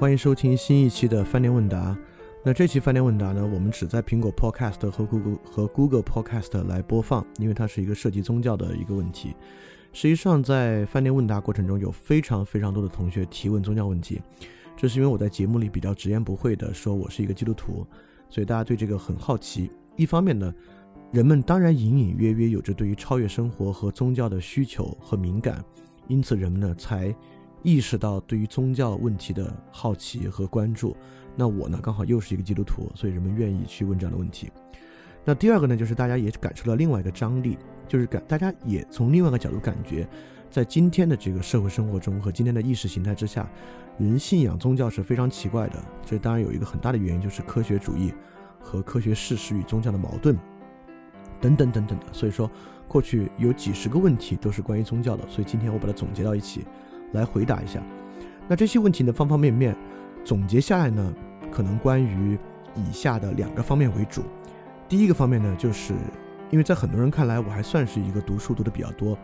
欢迎收听新一期的饭店问答。那这期饭店问答呢，我们只在苹果 Podcast 和 Google 和 Google Podcast 来播放，因为它是一个涉及宗教的一个问题。实际上，在饭店问答过程中，有非常非常多的同学提问宗教问题，这是因为我在节目里比较直言不讳的说我是一个基督徒，所以大家对这个很好奇。一方面呢，人们当然隐隐约约有着对于超越生活和宗教的需求和敏感，因此人们呢才。意识到对于宗教问题的好奇和关注，那我呢刚好又是一个基督徒，所以人们愿意去问这样的问题。那第二个呢，就是大家也感受到另外一个张力，就是感大家也从另外一个角度感觉，在今天的这个社会生活中和今天的意识形态之下，人信仰宗教是非常奇怪的。这当然有一个很大的原因，就是科学主义和科学事实与宗教的矛盾等等等等的。所以说，过去有几十个问题都是关于宗教的，所以今天我把它总结到一起。来回答一下，那这些问题的方方面面总结下来呢，可能关于以下的两个方面为主。第一个方面呢，就是因为在很多人看来，我还算是一个读书读的比较多，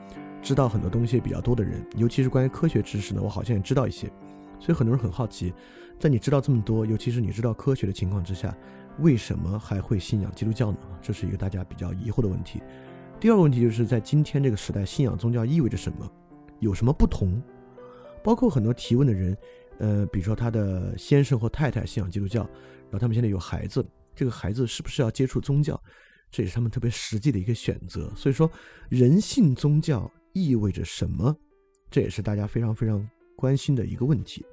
知道很多东西比较多的人，尤其是关于科学知识呢，我好像也知道一些。所以很多人很好奇，在你知道这么多，尤其是你知道科学的情况之下，为什么还会信仰基督教呢？这是一个大家比较疑惑的问题。第二个问题就是在今天这个时代，信仰宗教意味着什么？有什么不同？包括很多提问的人，呃，比如说他的先生或太太信仰基督教，然后他们现在有孩子，这个孩子是不是要接触宗教？这也是他们特别实际的一个选择。所以说，人信宗教意味着什么？这也是大家非常非常关心的一个问题。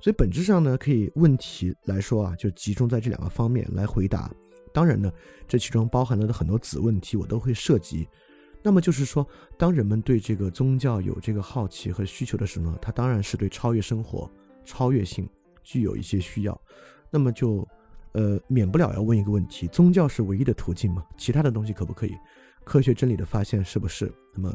所以本质上呢，可以问题来说啊，就集中在这两个方面来回答。当然呢，这其中包含了的很多子问题，我都会涉及。那么就是说，当人们对这个宗教有这个好奇和需求的时候呢，他当然是对超越生活、超越性具有一些需要。那么就，呃，免不了要问一个问题：宗教是唯一的途径吗？其他的东西可不可以？科学真理的发现是不是？那么，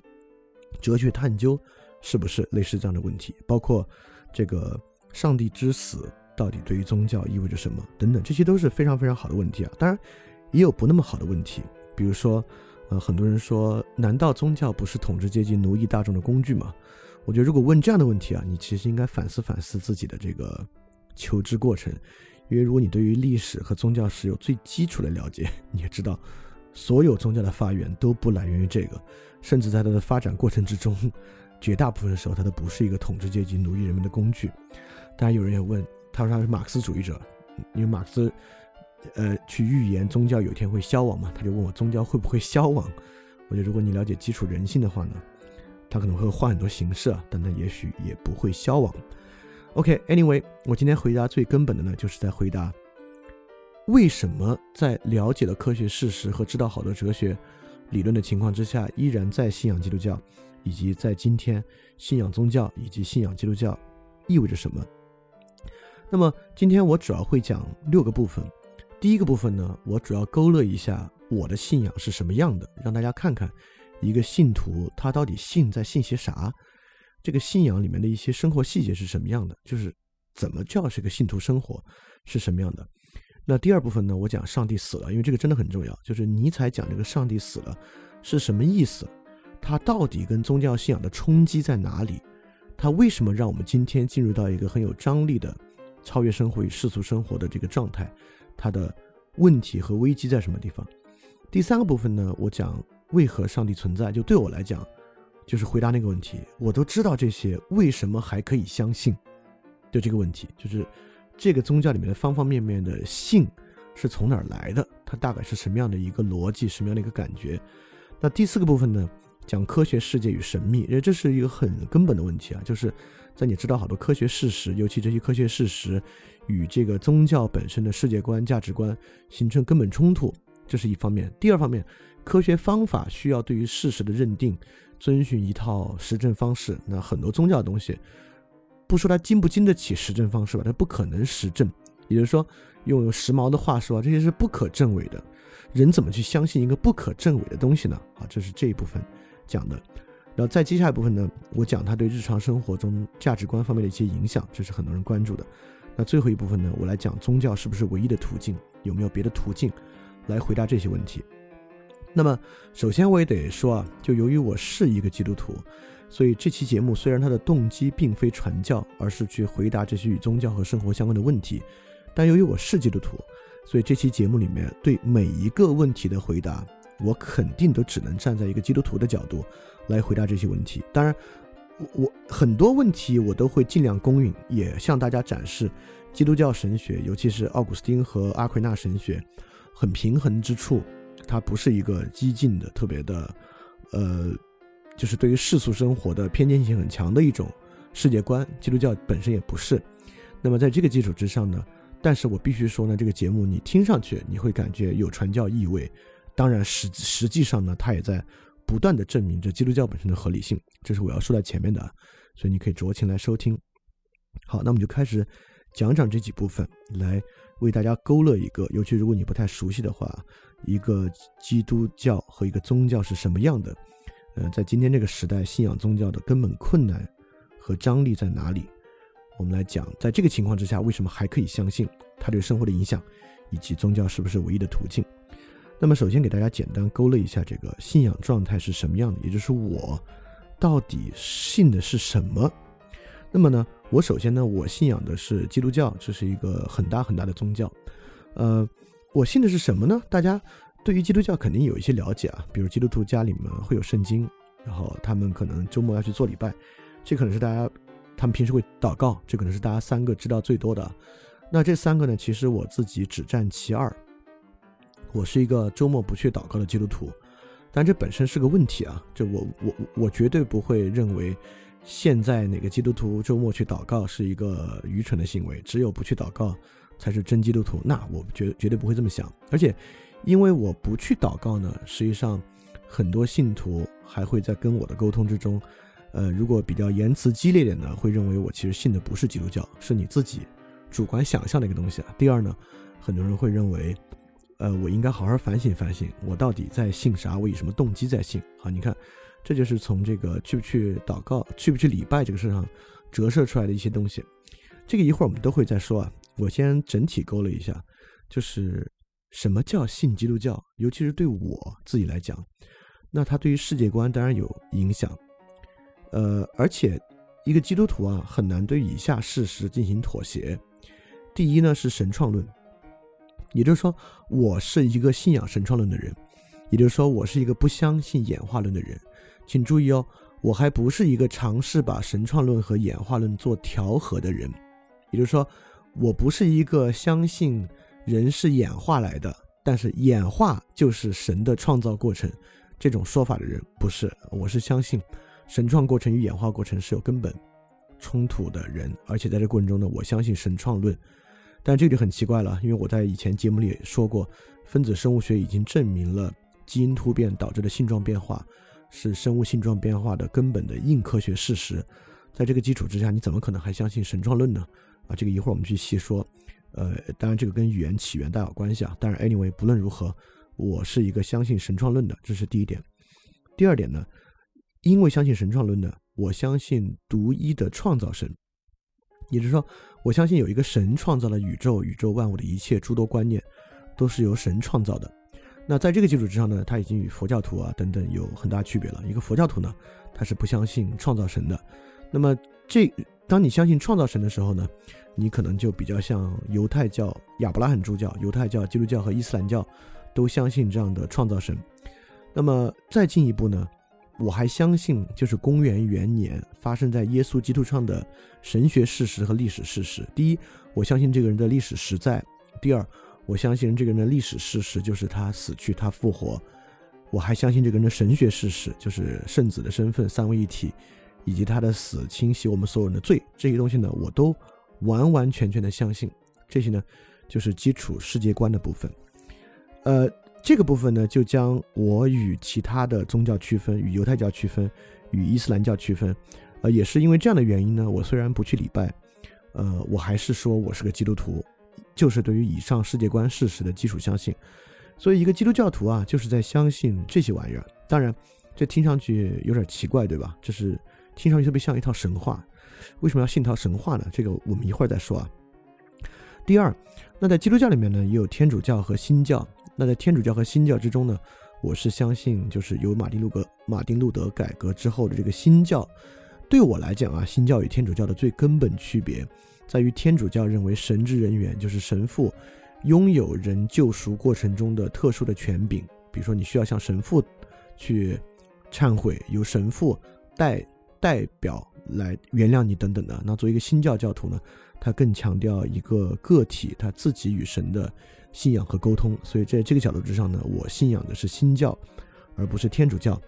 哲学探究是不是类似这样的问题？包括这个上帝之死到底对于宗教意味着什么？等等，这些都是非常非常好的问题啊。当然，也有不那么好的问题，比如说。呃，很多人说，难道宗教不是统治阶级奴役大众的工具吗？我觉得，如果问这样的问题啊，你其实应该反思反思自己的这个求知过程，因为如果你对于历史和宗教史有最基础的了解，你也知道，所有宗教的发源都不来源于这个，甚至在它的发展过程之中，绝大部分的时候，它都不是一个统治阶级奴役人们的工具。当然，有人也问，他说他是马克思主义者，因为马克思。呃，去预言宗教有一天会消亡嘛？他就问我宗教会不会消亡？我觉得如果你了解基础人性的话呢，它可能会换很多形式啊，但它也许也不会消亡。OK，Anyway，我今天回答最根本的呢，就是在回答为什么在了解了科学事实和知道好多哲学理论的情况之下，依然在信仰基督教，以及在今天信仰宗教以及信仰基督教意味着什么。那么今天我主要会讲六个部分。第一个部分呢，我主要勾勒一下我的信仰是什么样的，让大家看看一个信徒他到底信在信些啥，这个信仰里面的一些生活细节是什么样的，就是怎么叫是个信徒生活是什么样的。那第二部分呢，我讲上帝死了，因为这个真的很重要，就是尼采讲这个上帝死了是什么意思，他到底跟宗教信仰的冲击在哪里，他为什么让我们今天进入到一个很有张力的超越生活与世俗生活的这个状态。它的问题和危机在什么地方？第三个部分呢？我讲为何上帝存在，就对我来讲，就是回答那个问题。我都知道这些，为什么还可以相信？就这个问题，就是这个宗教里面的方方面面的信是从哪儿来的？它大概是什么样的一个逻辑，什么样的一个感觉？那第四个部分呢？讲科学世界与神秘，因为这是一个很根本的问题啊，就是在你知道好多科学事实，尤其这些科学事实与这个宗教本身的世界观、价值观形成根本冲突，这是一方面。第二方面，科学方法需要对于事实的认定遵循一套实证方式。那很多宗教的东西，不说它经不经得起实证方式吧，它不可能实证。也就是说，用时髦的话说，这些是不可证伪的。人怎么去相信一个不可证伪的东西呢？啊，这是这一部分讲的。然后在接下来部分呢，我讲他对日常生活中价值观方面的一些影响，这是很多人关注的。那最后一部分呢，我来讲宗教是不是唯一的途径，有没有别的途径来回答这些问题。那么首先我也得说啊，就由于我是一个基督徒，所以这期节目虽然它的动机并非传教，而是去回答这些与宗教和生活相关的问题，但由于我是基督徒，所以这期节目里面对每一个问题的回答，我肯定都只能站在一个基督徒的角度。来回答这些问题。当然，我很多问题我都会尽量公允，也向大家展示基督教神学，尤其是奥古斯丁和阿奎那神学很平衡之处。它不是一个激进的、特别的，呃，就是对于世俗生活的偏见性很强的一种世界观。基督教本身也不是。那么在这个基础之上呢，但是我必须说呢，这个节目你听上去你会感觉有传教意味。当然实实际上呢，它也在。不断的证明着基督教本身的合理性，这是我要说在前面的，所以你可以酌情来收听。好，那我们就开始讲讲这几部分，来为大家勾勒一个，尤其如果你不太熟悉的话，一个基督教和一个宗教是什么样的？呃，在今天这个时代，信仰宗教的根本困难和张力在哪里？我们来讲，在这个情况之下，为什么还可以相信它对生活的影响，以及宗教是不是唯一的途径？那么，首先给大家简单勾勒一下这个信仰状态是什么样的，也就是我到底信的是什么。那么呢，我首先呢，我信仰的是基督教，这是一个很大很大的宗教。呃，我信的是什么呢？大家对于基督教肯定有一些了解啊，比如基督徒家里面会有圣经，然后他们可能周末要去做礼拜，这可能是大家他们平时会祷告，这可能是大家三个知道最多的。那这三个呢，其实我自己只占其二。我是一个周末不去祷告的基督徒，但这本身是个问题啊！这我我我绝对不会认为现在哪个基督徒周末去祷告是一个愚蠢的行为，只有不去祷告才是真基督徒。那我绝绝对不会这么想。而且，因为我不去祷告呢，实际上很多信徒还会在跟我的沟通之中，呃，如果比较言辞激烈点呢，会认为我其实信的不是基督教，是你自己主观想象的一个东西啊。第二呢，很多人会认为。呃，我应该好好反省反省，我到底在信啥？我以什么动机在信？好，你看，这就是从这个去不去祷告、去不去礼拜这个事上折射出来的一些东西。这个一会儿我们都会再说啊。我先整体勾勒一下，就是什么叫信基督教，尤其是对我自己来讲，那它对于世界观当然有影响。呃，而且一个基督徒啊，很难对以下事实进行妥协。第一呢，是神创论。也就是说，我是一个信仰神创论的人，也就是说，我是一个不相信演化论的人。请注意哦，我还不是一个尝试把神创论和演化论做调和的人。也就是说，我不是一个相信人是演化来的，但是演化就是神的创造过程这种说法的人。不是，我是相信神创过程与演化过程是有根本冲突的人，而且在这过程中呢，我相信神创论。但这个就很奇怪了，因为我在以前节目里也说过，分子生物学已经证明了基因突变导致的性状变化是生物性状变化的根本的硬科学事实。在这个基础之下，你怎么可能还相信神创论呢？啊，这个一会儿我们去细说。呃，当然这个跟语言起源大有关系啊。当然，anyway，不论如何，我是一个相信神创论的，这是第一点。第二点呢，因为相信神创论呢，我相信独一的创造神。也就是说，我相信有一个神创造了宇宙，宇宙万物的一切诸多观念，都是由神创造的。那在这个基础之上呢，他已经与佛教徒啊等等有很大区别了。一个佛教徒呢，他是不相信创造神的。那么这当你相信创造神的时候呢，你可能就比较像犹太教、亚伯拉罕诸教、犹太教、基督教和伊斯兰教都相信这样的创造神。那么再进一步呢？我还相信，就是公元元年发生在耶稣基督上的神学事实和历史事实。第一，我相信这个人的历史实在；第二，我相信这个人的历史事实就是他死去，他复活。我还相信这个人的神学事实，就是圣子的身份三位一体，以及他的死清洗我们所有人的罪，这些东西呢，我都完完全全的相信。这些呢，就是基础世界观的部分。呃，这个部分呢，就将我与其他的宗教区分，与犹太教区分，与伊斯兰教区分。呃，也是因为这样的原因呢，我虽然不去礼拜，呃，我还是说我是个基督徒，就是对于以上世界观事实的基础相信。所以，一个基督教徒啊，就是在相信这些玩意儿。当然，这听上去有点奇怪，对吧？这是听上去特别像一套神话。为什么要信一套神话呢？这个我们一会儿再说啊。第二，那在基督教里面呢，也有天主教和新教。那在天主教和新教之中呢，我是相信，就是由马丁路格、马丁路德改革之后的这个新教。对我来讲啊，新教与天主教的最根本区别，在于天主教认为神职人员就是神父。拥有人救赎过程中的特殊的权柄，比如说你需要向神父去忏悔，由神父代代表来原谅你等等的。那作为一个新教教徒呢，他更强调一个个体他自己与神的信仰和沟通。所以在这个角度之上呢，我信仰的是新教，而不是天主教。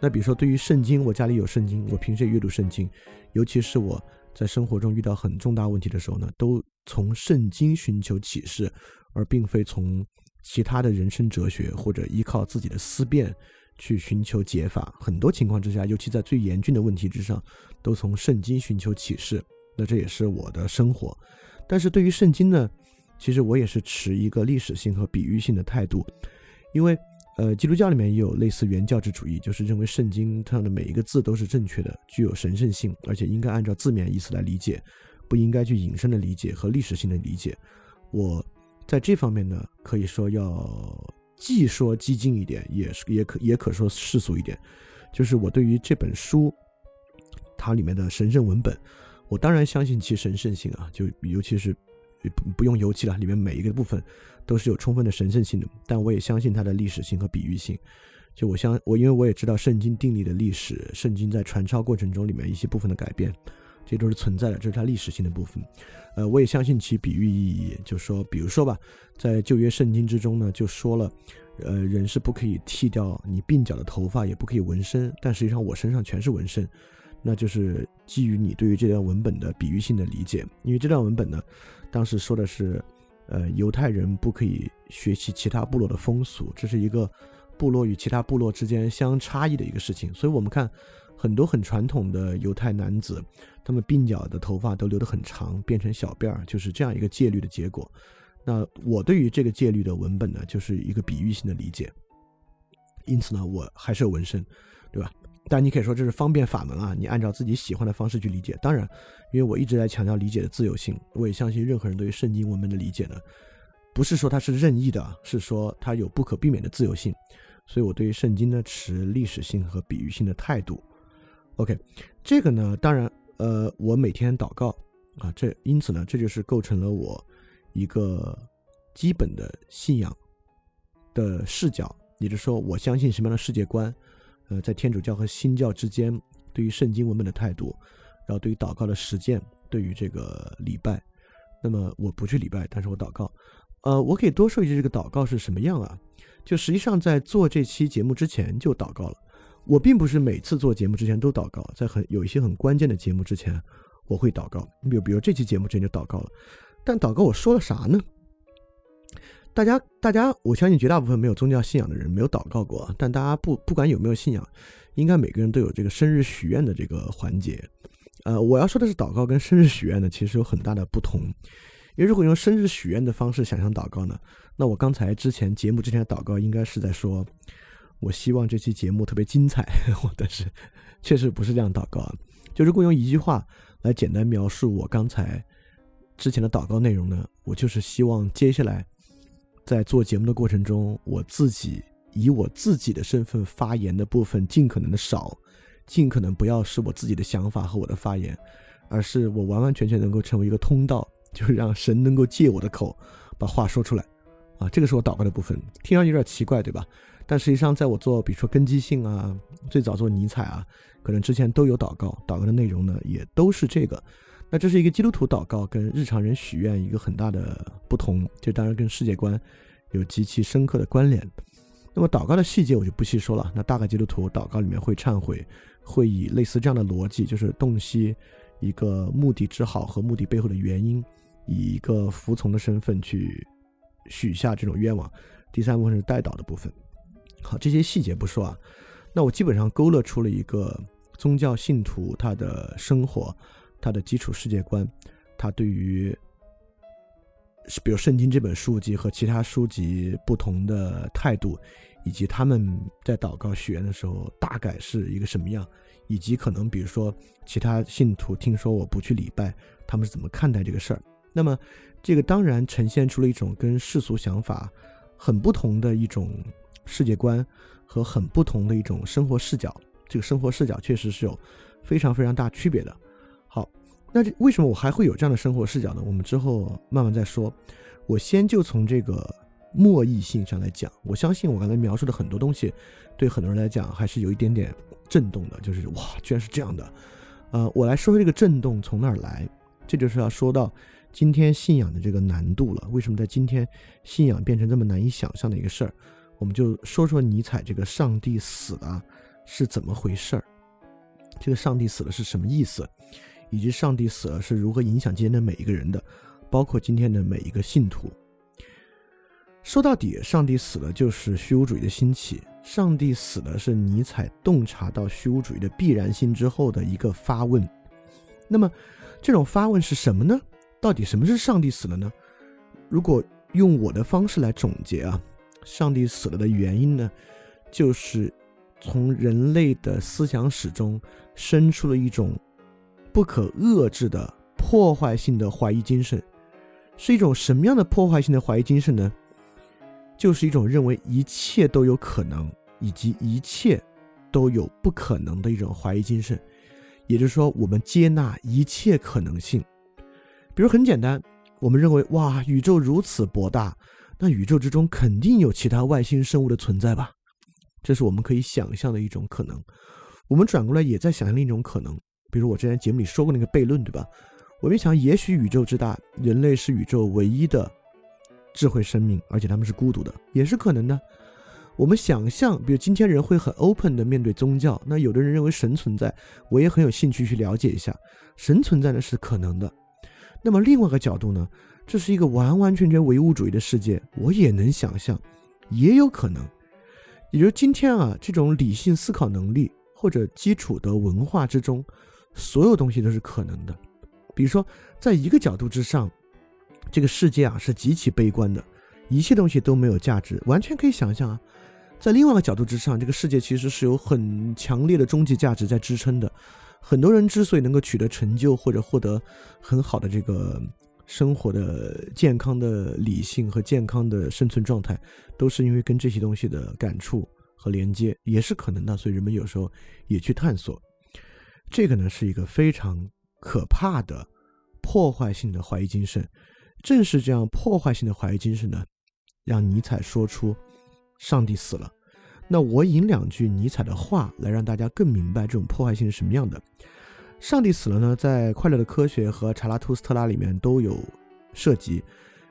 那比如说对于圣经，我家里有圣经，我平时也阅读圣经，尤其是我在生活中遇到很重大问题的时候呢，都。从圣经寻求启示，而并非从其他的人生哲学或者依靠自己的思辨去寻求解法。很多情况之下，尤其在最严峻的问题之上，都从圣经寻求启示。那这也是我的生活。但是对于圣经呢，其实我也是持一个历史性和比喻性的态度，因为呃，基督教里面也有类似原教旨主义，就是认为圣经上的每一个字都是正确的，具有神圣性，而且应该按照字面意思来理解。不应该去引申的理解和历史性的理解，我在这方面呢，可以说要既说激进一点，也是也可也可说世俗一点。就是我对于这本书，它里面的神圣文本，我当然相信其神圣性啊，就尤其是不不用油漆了，里面每一个部分都是有充分的神圣性的。但我也相信它的历史性和比喻性。就我相我因为我也知道圣经定立的历史，圣经在传抄过程中里面一些部分的改变。这都是存在的，这是它历史性的部分。呃，我也相信其比喻意义，就说，比如说吧，在旧约圣经之中呢，就说了，呃，人是不可以剃掉你鬓角的头发，也不可以纹身。但实际上我身上全是纹身，那就是基于你对于这段文本的比喻性的理解。因为这段文本呢，当时说的是，呃，犹太人不可以学习其他部落的风俗，这是一个部落与其他部落之间相差异的一个事情。所以我们看。很多很传统的犹太男子，他们鬓角的头发都留得很长，变成小辫儿，就是这样一个戒律的结果。那我对于这个戒律的文本呢，就是一个比喻性的理解。因此呢，我还是有纹身，对吧？但你可以说这是方便法门啊，你按照自己喜欢的方式去理解。当然，因为我一直在强调理解的自由性，我也相信任何人对于圣经文本的理解呢，不是说它是任意的，是说它有不可避免的自由性。所以我对于圣经呢，持历史性和比喻性的态度。OK，这个呢，当然，呃，我每天祷告啊，这因此呢，这就是构成了我一个基本的信仰的视角，也就是说，我相信什么样的世界观，呃，在天主教和新教之间对于圣经文本的态度，然后对于祷告的实践，对于这个礼拜，那么我不去礼拜，但是我祷告，呃，我可以多说一句，这个祷告是什么样啊？就实际上在做这期节目之前就祷告了。我并不是每次做节目之前都祷告，在很有一些很关键的节目之前，我会祷告。你比如，比如这期节目之前就祷告了，但祷告我说了啥呢？大家，大家，我相信绝大部分没有宗教信仰的人没有祷告过，但大家不不管有没有信仰，应该每个人都有这个生日许愿的这个环节。呃，我要说的是祷告跟生日许愿呢，其实有很大的不同。因为如果用生日许愿的方式想象祷告呢，那我刚才之前节目之前的祷告应该是在说。我希望这期节目特别精彩，但是确实不是这样祷告啊。就如果用一句话来简单描述我刚才之前的祷告内容呢，我就是希望接下来在做节目的过程中，我自己以我自己的身份发言的部分尽可能的少，尽可能不要是我自己的想法和我的发言，而是我完完全全能够成为一个通道，就是让神能够借我的口把话说出来啊。这个是我祷告的部分，听上去有点奇怪，对吧？但实际上，在我做，比如说根基性啊，最早做尼采啊，可能之前都有祷告，祷告的内容呢，也都是这个。那这是一个基督徒祷告跟日常人许愿一个很大的不同，这当然跟世界观有极其深刻的关联。那么祷告的细节我就不细说了。那大概基督徒祷告里面会忏悔，会以类似这样的逻辑，就是洞悉一个目的之好和目的背后的原因，以一个服从的身份去许下这种愿望。第三部分是代祷的部分。好，这些细节不说啊。那我基本上勾勒出了一个宗教信徒他的生活，他的基础世界观，他对于。比如圣经这本书籍和其他书籍不同的态度，以及他们在祷告许愿的时候大概是一个什么样，以及可能比如说其他信徒听说我不去礼拜，他们是怎么看待这个事儿。那么这个当然呈现出了一种跟世俗想法很不同的一种世界观和很不同的一种生活视角。这个生活视角确实是有非常非常大区别的。那这为什么我还会有这样的生活视角呢？我们之后慢慢再说。我先就从这个默译性上来讲，我相信我刚才描述的很多东西，对很多人来讲还是有一点点震动的，就是哇，居然是这样的。呃，我来说说这个震动从哪儿来，这就是要说到今天信仰的这个难度了。为什么在今天信仰变成这么难以想象的一个事儿？我们就说说尼采这个上帝死了是怎么回事儿，这个上帝死了是什么意思？以及上帝死了是如何影响今天的每一个人的，包括今天的每一个信徒。说到底，上帝死了就是虚无主义的兴起。上帝死了是尼采洞察到虚无主义的必然性之后的一个发问。那么，这种发问是什么呢？到底什么是上帝死了呢？如果用我的方式来总结啊，上帝死了的原因呢，就是从人类的思想史中生出了一种。不可遏制的破坏性的怀疑精神，是一种什么样的破坏性的怀疑精神呢？就是一种认为一切都有可能，以及一切都有不可能的一种怀疑精神。也就是说，我们接纳一切可能性。比如很简单，我们认为哇，宇宙如此博大，那宇宙之中肯定有其他外星生物的存在吧？这是我们可以想象的一种可能。我们转过来也在想象另一种可能。比如我之前节目里说过那个悖论，对吧？我们想，也许宇宙之大，人类是宇宙唯一的智慧生命，而且他们是孤独的，也是可能的。我们想象，比如今天人会很 open 的面对宗教，那有的人认为神存在，我也很有兴趣去了解一下，神存在呢是可能的。那么另外一个角度呢，这是一个完完全全唯物主义的世界，我也能想象，也有可能。也就是今天啊，这种理性思考能力或者基础的文化之中。所有东西都是可能的，比如说，在一个角度之上，这个世界啊是极其悲观的，一切东西都没有价值，完全可以想象啊。在另外一个角度之上，这个世界其实是有很强烈的终极价值在支撑的。很多人之所以能够取得成就或者获得很好的这个生活的健康的理性和健康的生存状态，都是因为跟这些东西的感触和连接，也是可能的。所以人们有时候也去探索。这个呢是一个非常可怕的破坏性的怀疑精神，正是这样破坏性的怀疑精神呢，让尼采说出上帝死了。那我引两句尼采的话来让大家更明白这种破坏性是什么样的。上帝死了呢，在《快乐的科学》和《查拉图斯特拉》里面都有涉及。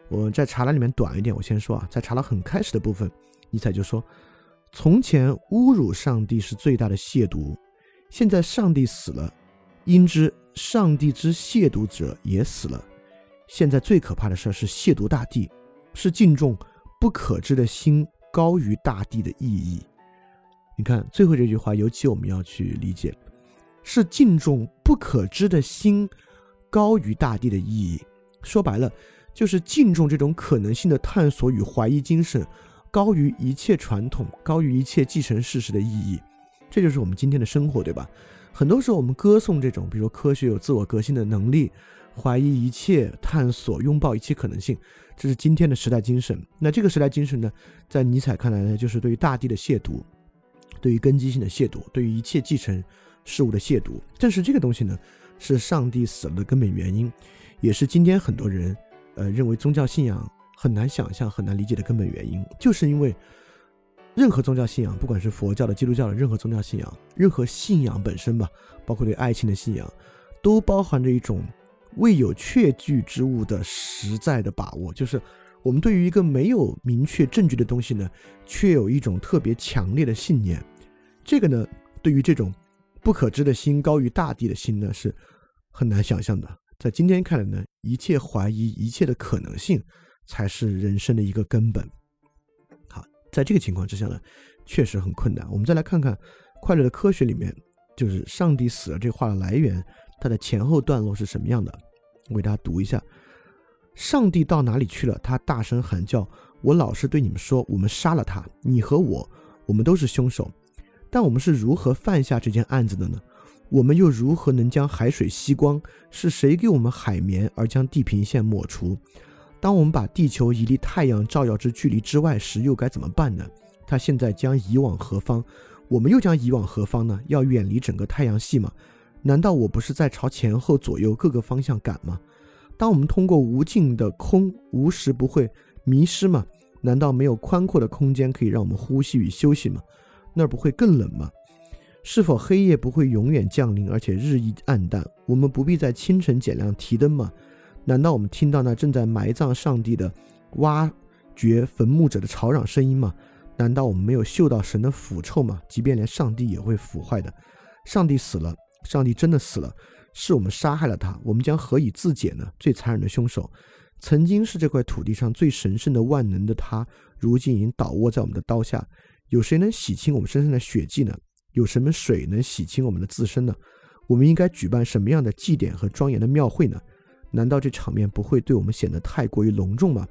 我在《查拉》里面短一点，我先说啊，在《查拉》很开始的部分，尼采就说：“从前侮辱上帝是最大的亵渎。”现在上帝死了，因之上帝之亵渎者也死了。现在最可怕的事儿是亵渎大地，是敬重不可知的心高于大地的意义。你看最后这句话，尤其我们要去理解，是敬重不可知的心高于大地的意义。说白了，就是敬重这种可能性的探索与怀疑精神，高于一切传统，高于一切继承事实的意义。这就是我们今天的生活，对吧？很多时候我们歌颂这种，比如说科学有自我革新的能力，怀疑一切，探索，拥抱一切可能性，这是今天的时代精神。那这个时代精神呢，在尼采看来呢，就是对于大地的亵渎，对于根基性的亵渎，对于一切继承事物的亵渎。正是这个东西呢，是上帝死了的根本原因，也是今天很多人呃认为宗教信仰很难想象、很难理解的根本原因，就是因为。任何宗教信仰，不管是佛教的、基督教的，任何宗教信仰，任何信仰本身吧，包括对爱情的信仰，都包含着一种未有确据之物的实在的把握。就是我们对于一个没有明确证据的东西呢，却有一种特别强烈的信念。这个呢，对于这种不可知的心高于大地的心呢，是很难想象的。在今天看来呢，一切怀疑，一切的可能性，才是人生的一个根本。在这个情况之下呢，确实很困难。我们再来看看《快乐的科学》里面，就是“上帝死了”这话的来源，它的前后段落是什么样的？我给大家读一下。上帝到哪里去了？他大声喊叫。我老是对你们说，我们杀了他。你和我，我们都是凶手。但我们是如何犯下这件案子的呢？我们又如何能将海水吸光？是谁给我们海绵而将地平线抹除？当我们把地球移离太阳照耀之距离之外时，又该怎么办呢？它现在将移往何方？我们又将移往何方呢？要远离整个太阳系吗？难道我不是在朝前后左右各个方向赶吗？当我们通过无尽的空，无时不会迷失吗？难道没有宽阔的空间可以让我们呼吸与休息吗？那儿不会更冷吗？是否黑夜不会永远降临，而且日益暗淡？我们不必在清晨点亮提灯吗？难道我们听到那正在埋葬上帝的挖掘坟墓者的吵嚷声音吗？难道我们没有嗅到神的腐臭吗？即便连上帝也会腐坏的。上帝死了，上帝真的死了。是我们杀害了他，我们将何以自解呢？最残忍的凶手，曾经是这块土地上最神圣的万能的他，如今已经倒卧在我们的刀下。有谁能洗清我们身上的血迹呢？有什么水能洗清我们的自身呢？我们应该举办什么样的祭典和庄严的庙会呢？难道这场面不会对我们显得太过于隆重吗？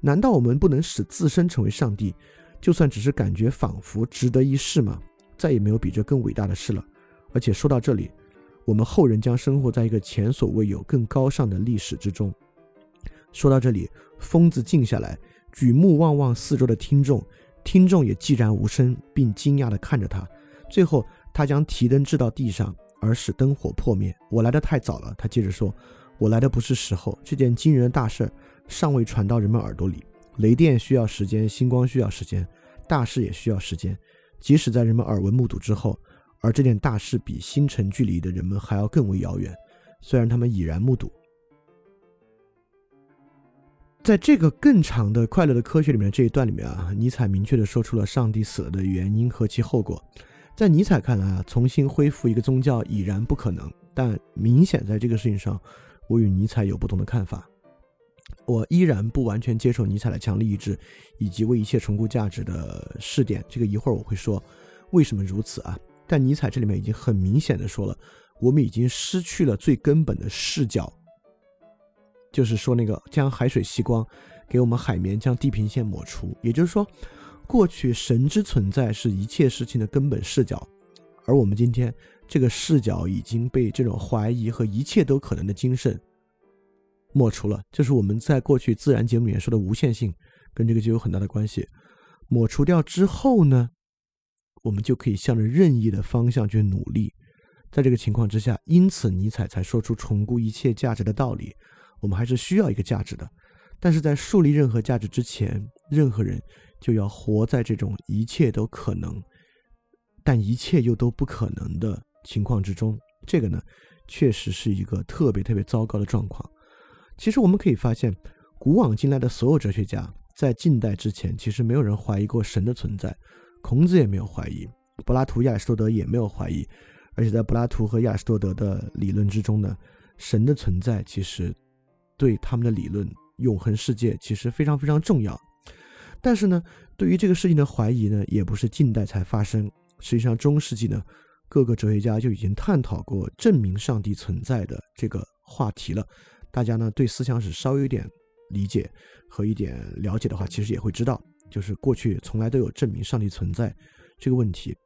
难道我们不能使自身成为上帝，就算只是感觉仿佛值得一试吗？再也没有比这更伟大的事了。而且说到这里。我们后人将生活在一个前所未有、更高尚的历史之中。说到这里，疯子静下来，举目望望四周的听众，听众也寂然无声，并惊讶地看着他。最后，他将提灯掷到地上，而使灯火破灭。我来的太早了，他接着说：“我来的不是时候。这件惊人的大事尚未传到人们耳朵里。雷电需要时间，星光需要时间，大事也需要时间。即使在人们耳闻目睹之后。”而这件大事比星辰距离的人们还要更为遥远，虽然他们已然目睹。在这个更长的《快乐的科学》里面这一段里面啊，尼采明确的说出了上帝死了的原因和其后果。在尼采看来啊，重新恢复一个宗教已然不可能。但明显在这个事情上，我与尼采有不同的看法。我依然不完全接受尼采的强力意志以及为一切重估价值的试点。这个一会儿我会说为什么如此啊。但尼采这里面已经很明显的说了，我们已经失去了最根本的视角，就是说那个将海水吸光，给我们海绵将地平线抹除。也就是说，过去神之存在是一切事情的根本视角，而我们今天这个视角已经被这种怀疑和一切都可能的精神抹除了。就是我们在过去自然节目里面说的无限性，跟这个就有很大的关系。抹除掉之后呢？我们就可以向着任意的方向去努力，在这个情况之下，因此尼采才说出重估一切价值的道理。我们还是需要一个价值的，但是在树立任何价值之前，任何人就要活在这种一切都可能，但一切又都不可能的情况之中。这个呢，确实是一个特别特别糟糕的状况。其实我们可以发现，古往今来的所有哲学家，在近代之前，其实没有人怀疑过神的存在。孔子也没有怀疑，柏拉图、亚里士多德也没有怀疑，而且在柏拉图和亚里士多德的理论之中呢，神的存在其实对他们的理论永恒世界其实非常非常重要。但是呢，对于这个事情的怀疑呢，也不是近代才发生。实际上，中世纪呢，各个哲学家就已经探讨过证明上帝存在的这个话题了。大家呢对思想史稍微有点理解和一点了解的话，其实也会知道。就是过去从来都有证明上帝存在这个问题。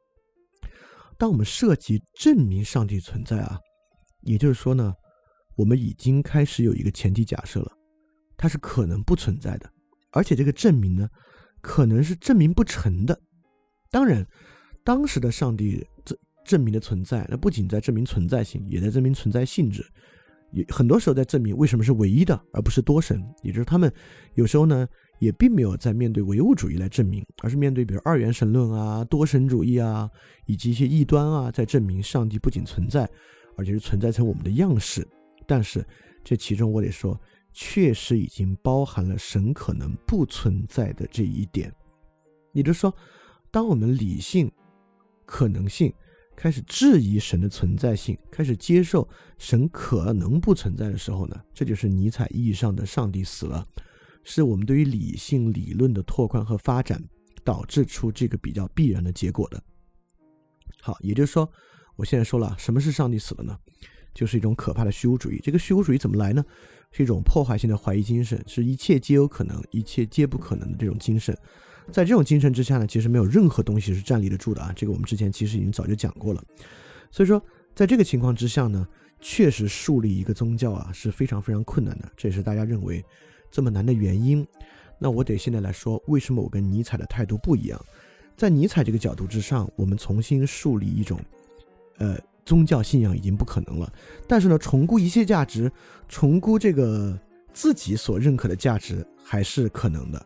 当我们涉及证明上帝存在啊，也就是说呢，我们已经开始有一个前提假设了，它是可能不存在的，而且这个证明呢，可能是证明不成的。当然，当时的上帝证明的存在，那不仅在证明存在性，也在证明存在性质。也很多时候在证明为什么是唯一的，而不是多神。也就是他们有时候呢。也并没有在面对唯物主义来证明，而是面对比如二元神论啊、多神主义啊，以及一些异端啊，在证明上帝不仅存在，而且是存在成我们的样式。但是这其中我得说，确实已经包含了神可能不存在的这一点。也就是说，当我们理性可能性开始质疑神的存在性，开始接受神可能不存在的时候呢，这就是尼采意义上的上帝死了，是我们对于理性理论的拓宽和发展导致出这个比较必然的结果的。好，也就是说，我现在说了，什么是上帝死了呢？就是一种可怕的虚无主义。这个虚无主义怎么来呢？是一种破坏性的怀疑精神，是一切皆有可能，一切皆不可能的这种精神。在这种精神之下呢，其实没有任何东西是站立得住的啊。这个我们之前其实已经早就讲过了。所以说，在这个情况之下呢，确实树立一个宗教啊是非常非常困难的。这也是大家认为这么难的原因。那我得现在来说，为什么我跟尼采的态度不一样？在尼采这个角度之上，我们重新树立一种，呃。宗教信仰已经不可能了，但是呢，重估一切价值，重估这个自己所认可的价值还是可能的。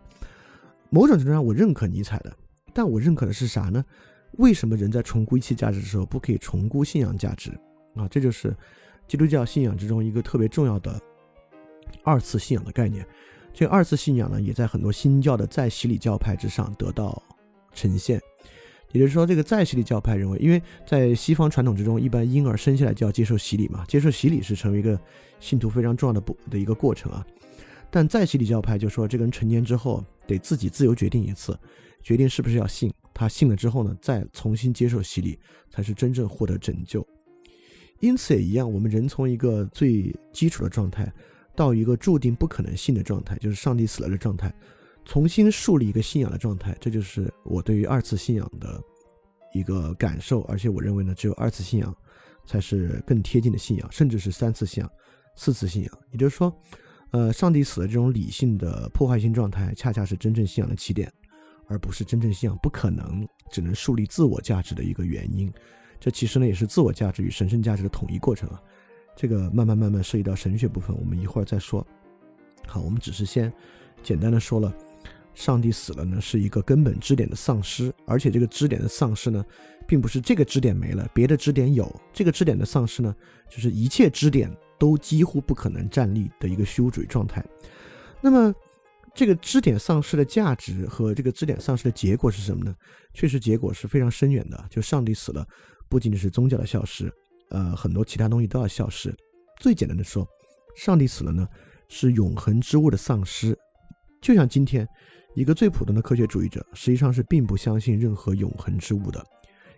某种程度上，我认可尼采的，但我认可的是啥呢？为什么人在重估一切价值的时候不可以重估信仰价值啊？这就是基督教信仰之中一个特别重要的二次信仰的概念。这二次信仰呢，也在很多新教的再洗礼教派之上得到呈现。也就是说，这个再洗礼教派认为，因为在西方传统之中，一般婴儿生下来就要接受洗礼嘛，接受洗礼是成为一个信徒非常重要的不的一个过程啊。但再洗礼教派就说，这个人成年之后得自己自由决定一次，决定是不是要信。他信了之后呢，再重新接受洗礼，才是真正获得拯救。因此也一样，我们人从一个最基础的状态，到一个注定不可能信的状态，就是上帝死了的状态。重新树立一个信仰的状态，这就是我对于二次信仰的一个感受。而且我认为呢，只有二次信仰才是更贴近的信仰，甚至是三次信仰、四次信仰。也就是说，呃，上帝死的这种理性的破坏性状态，恰恰是真正信仰的起点，而不是真正信仰不可能只能树立自我价值的一个原因。这其实呢，也是自我价值与神圣价值的统一过程啊。这个慢慢慢慢涉及到神学部分，我们一会儿再说。好，我们只是先简单的说了。上帝死了呢，是一个根本支点的丧失，而且这个支点的丧失呢，并不是这个支点没了，别的支点有。这个支点的丧失呢，就是一切支点都几乎不可能站立的一个虚无主义状态。那么，这个支点丧失的价值和这个支点丧失的结果是什么呢？确实，结果是非常深远的。就上帝死了，不仅仅是宗教的消失，呃，很多其他东西都要消失。最简单的说，上帝死了呢，是永恒之物的丧失，就像今天。一个最普通的科学主义者，实际上是并不相信任何永恒之物的，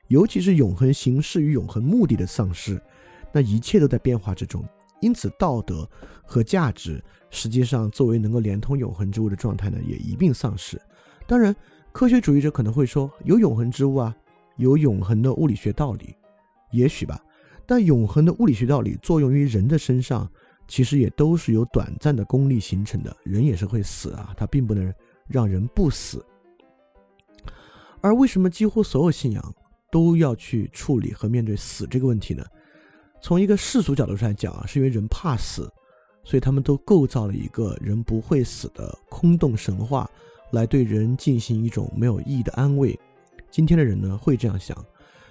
尤其是永恒形式与永恒目的的丧失，那一切都在变化之中。因此，道德和价值实际上作为能够连通永恒之物的状态呢，也一并丧失。当然，科学主义者可能会说，有永恒之物啊，有永恒的物理学道理，也许吧。但永恒的物理学道理作用于人的身上，其实也都是由短暂的功利形成的。人也是会死啊，他并不能。让人不死，而为什么几乎所有信仰都要去处理和面对死这个问题呢？从一个世俗角度上来讲啊，是因为人怕死，所以他们都构造了一个人不会死的空洞神话，来对人进行一种没有意义的安慰。今天的人呢会这样想，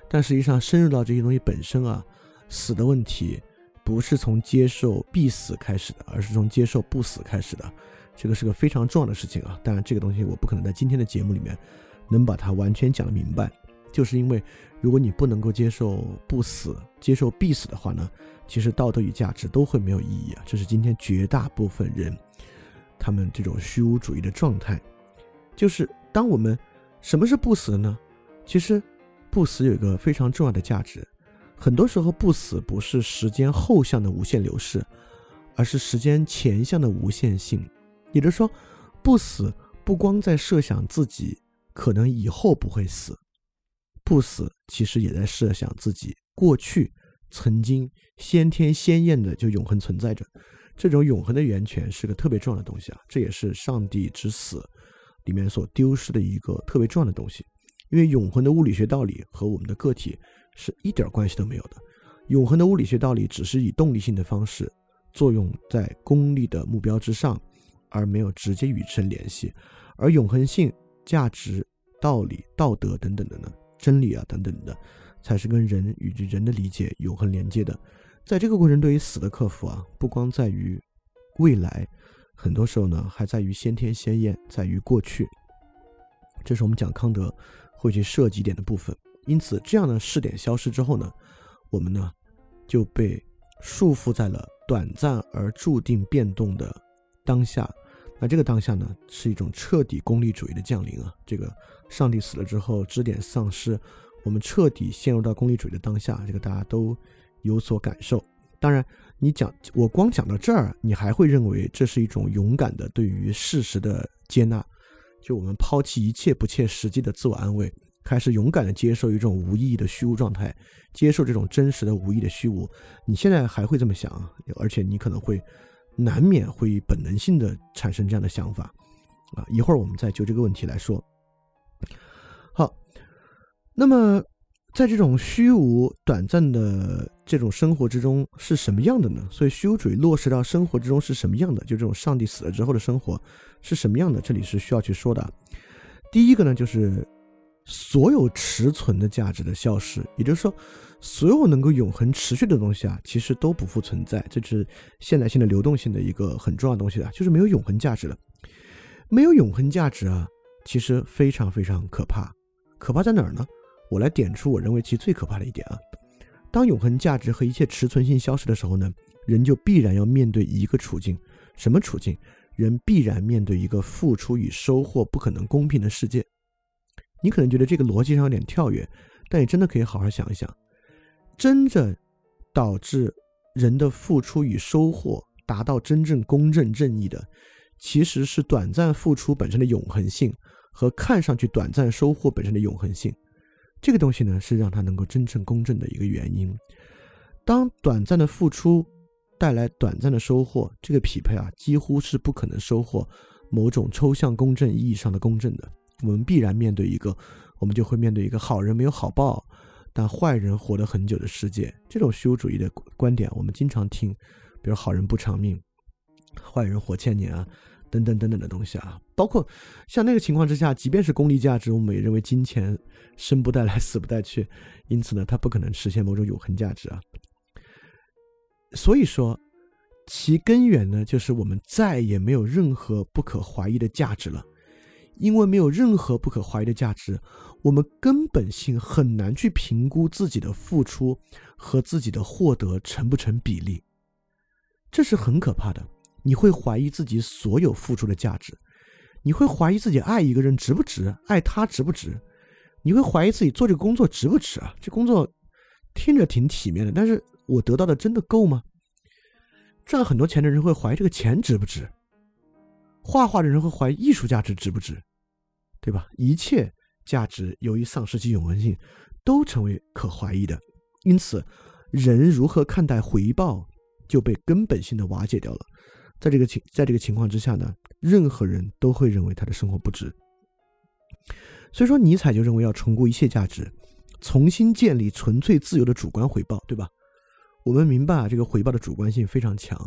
但实际上深入到这些东西本身啊，死的问题不是从接受必死开始的，而是从接受不死开始的。这个是个非常重要的事情啊！当然，这个东西我不可能在今天的节目里面能把它完全讲得明白，就是因为如果你不能够接受不死、接受必死的话呢，其实道德与价值都会没有意义啊！这是今天绝大部分人他们这种虚无主义的状态。就是当我们什么是不死呢？其实不死有一个非常重要的价值，很多时候不死不是时间后向的无限流逝，而是时间前向的无限性。也就是说，不死不光在设想自己可能以后不会死，不死其实也在设想自己过去曾经先天鲜艳的就永恒存在着。这种永恒的源泉是个特别重要的东西啊！这也是上帝之死里面所丢失的一个特别重要的东西。因为永恒的物理学道理和我们的个体是一点关系都没有的。永恒的物理学道理只是以动力性的方式作用在功利的目标之上。而没有直接与之联系，而永恒性、价值、道理、道德等等的呢？真理啊等等的，才是跟人与人的理解永恒连接的。在这个过程，对于死的克服啊，不光在于未来，很多时候呢还在于先天先验，在于过去。这是我们讲康德会去涉及点的部分。因此，这样的试点消失之后呢，我们呢就被束缚在了短暂而注定变动的当下。那这个当下呢，是一种彻底功利主义的降临啊！这个上帝死了之后，支点丧失，我们彻底陷入到功利主义的当下，这个大家都有所感受。当然，你讲我光讲到这儿，你还会认为这是一种勇敢的对于事实的接纳，就我们抛弃一切不切实际的自我安慰，开始勇敢的接受一种无意义的虚无状态，接受这种真实的无意义的虚无。你现在还会这么想，而且你可能会。难免会本能性的产生这样的想法，啊，一会儿我们再就这个问题来说。那么在这种虚无短暂的这种生活之中是什么样的呢？所以虚无主义落实到生活之中是什么样的？就这种上帝死了之后的生活是什么样的？这里是需要去说的。第一个呢，就是所有持存的价值的消失，也就是说。所有能够永恒持续的东西啊，其实都不复存在，这是现代性的流动性的一个很重要的东西啊，就是没有永恒价值了。没有永恒价值啊，其实非常非常可怕。可怕在哪儿呢？我来点出我认为其最可怕的一点啊。当永恒价值和一切持存性消失的时候呢，人就必然要面对一个处境，什么处境？人必然面对一个付出与收获不可能公平的世界。你可能觉得这个逻辑上有点跳跃，但你真的可以好好想一想。真正导致人的付出与收获达到真正公正正义的，其实是短暂付出本身的永恒性和看上去短暂收获本身的永恒性。这个东西呢，是让他能够真正公正的一个原因。当短暂的付出带来短暂的收获，这个匹配啊，几乎是不可能收获某种抽象公正意义上的公正的。我们必然面对一个，我们就会面对一个好人没有好报。但坏人活得很久的世界，这种虚无主义的观点，我们经常听，比如好人不长命，坏人活千年啊，等等等等的东西啊，包括像那个情况之下，即便是功利价值，我们也认为金钱生不带来，死不带去，因此呢，它不可能实现某种永恒价值啊。所以说，其根源呢，就是我们再也没有任何不可怀疑的价值了。因为没有任何不可怀疑的价值，我们根本性很难去评估自己的付出和自己的获得成不成比例，这是很可怕的。你会怀疑自己所有付出的价值，你会怀疑自己爱一个人值不值，爱他值不值，你会怀疑自己做这个工作值不值啊？这工作听着挺体面的，但是我得到的真的够吗？赚很多钱的人会怀疑这个钱值不值，画画的人会怀疑艺术价值值不值。对吧？一切价值由于丧失其永恒性，都成为可怀疑的。因此，人如何看待回报，就被根本性的瓦解掉了。在这个情，在这个情况之下呢，任何人都会认为他的生活不值。所以说，尼采就认为要重估一切价值，重新建立纯粹自由的主观回报，对吧？我们明白啊，这个回报的主观性非常强，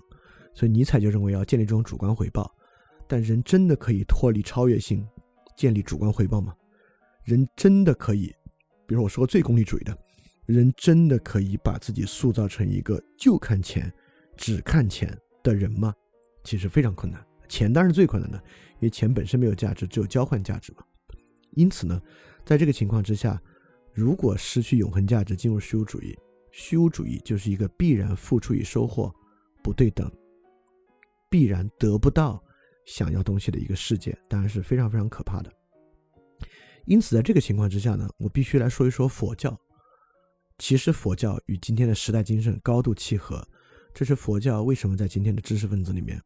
所以尼采就认为要建立这种主观回报。但人真的可以脱离超越性？建立主观回报吗？人真的可以，比如我说最功利主义的，人真的可以把自己塑造成一个就看钱、只看钱的人吗？其实非常困难。钱当然是最困难的，因为钱本身没有价值，只有交换价值嘛。因此呢，在这个情况之下，如果失去永恒价值，进入虚无主义，虚无主义就是一个必然付出与收获不对等，必然得不到。想要东西的一个世界，当然是非常非常可怕的。因此，在这个情况之下呢，我必须来说一说佛教。其实，佛教与今天的时代精神高度契合，这是佛教为什么在今天的知识分子里面，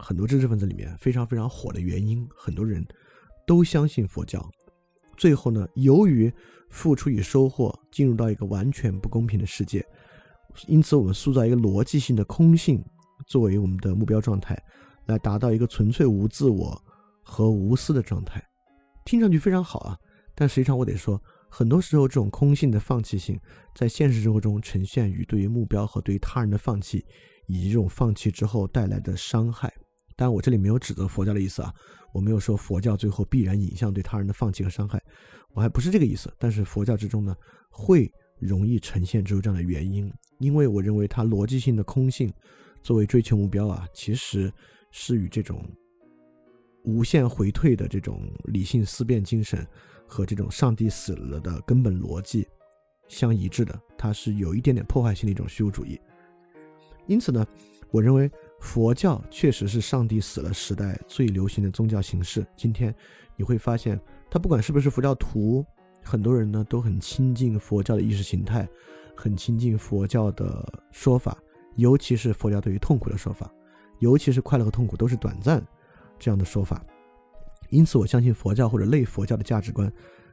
很多知识分子里面非常非常火的原因。很多人都相信佛教。最后呢，由于付出与收获进入到一个完全不公平的世界，因此我们塑造一个逻辑性的空性作为我们的目标状态。来达到一个纯粹无自我和无私的状态，听上去非常好啊。但实际上，我得说，很多时候这种空性的放弃性，在现实生活中呈现于对于目标和对于他人的放弃，以及这种放弃之后带来的伤害。但，我这里没有指责佛教的意思啊，我没有说佛教最后必然引向对他人的放弃和伤害，我还不是这个意思。但是佛教之中呢，会容易呈现出这样的原因，因为我认为它逻辑性的空性。作为追求目标啊，其实是与这种无限回退的这种理性思辨精神和这种上帝死了的根本逻辑相一致的。它是有一点点破坏性的一种虚无主义。因此呢，我认为佛教确实是上帝死了时代最流行的宗教形式。今天你会发现，他不管是不是佛教徒，很多人呢都很亲近佛教的意识形态，很亲近佛教的说法。尤其是佛教对于痛苦的说法，尤其是快乐和痛苦都是短暂这样的说法，因此我相信佛教或者类佛教的价值观，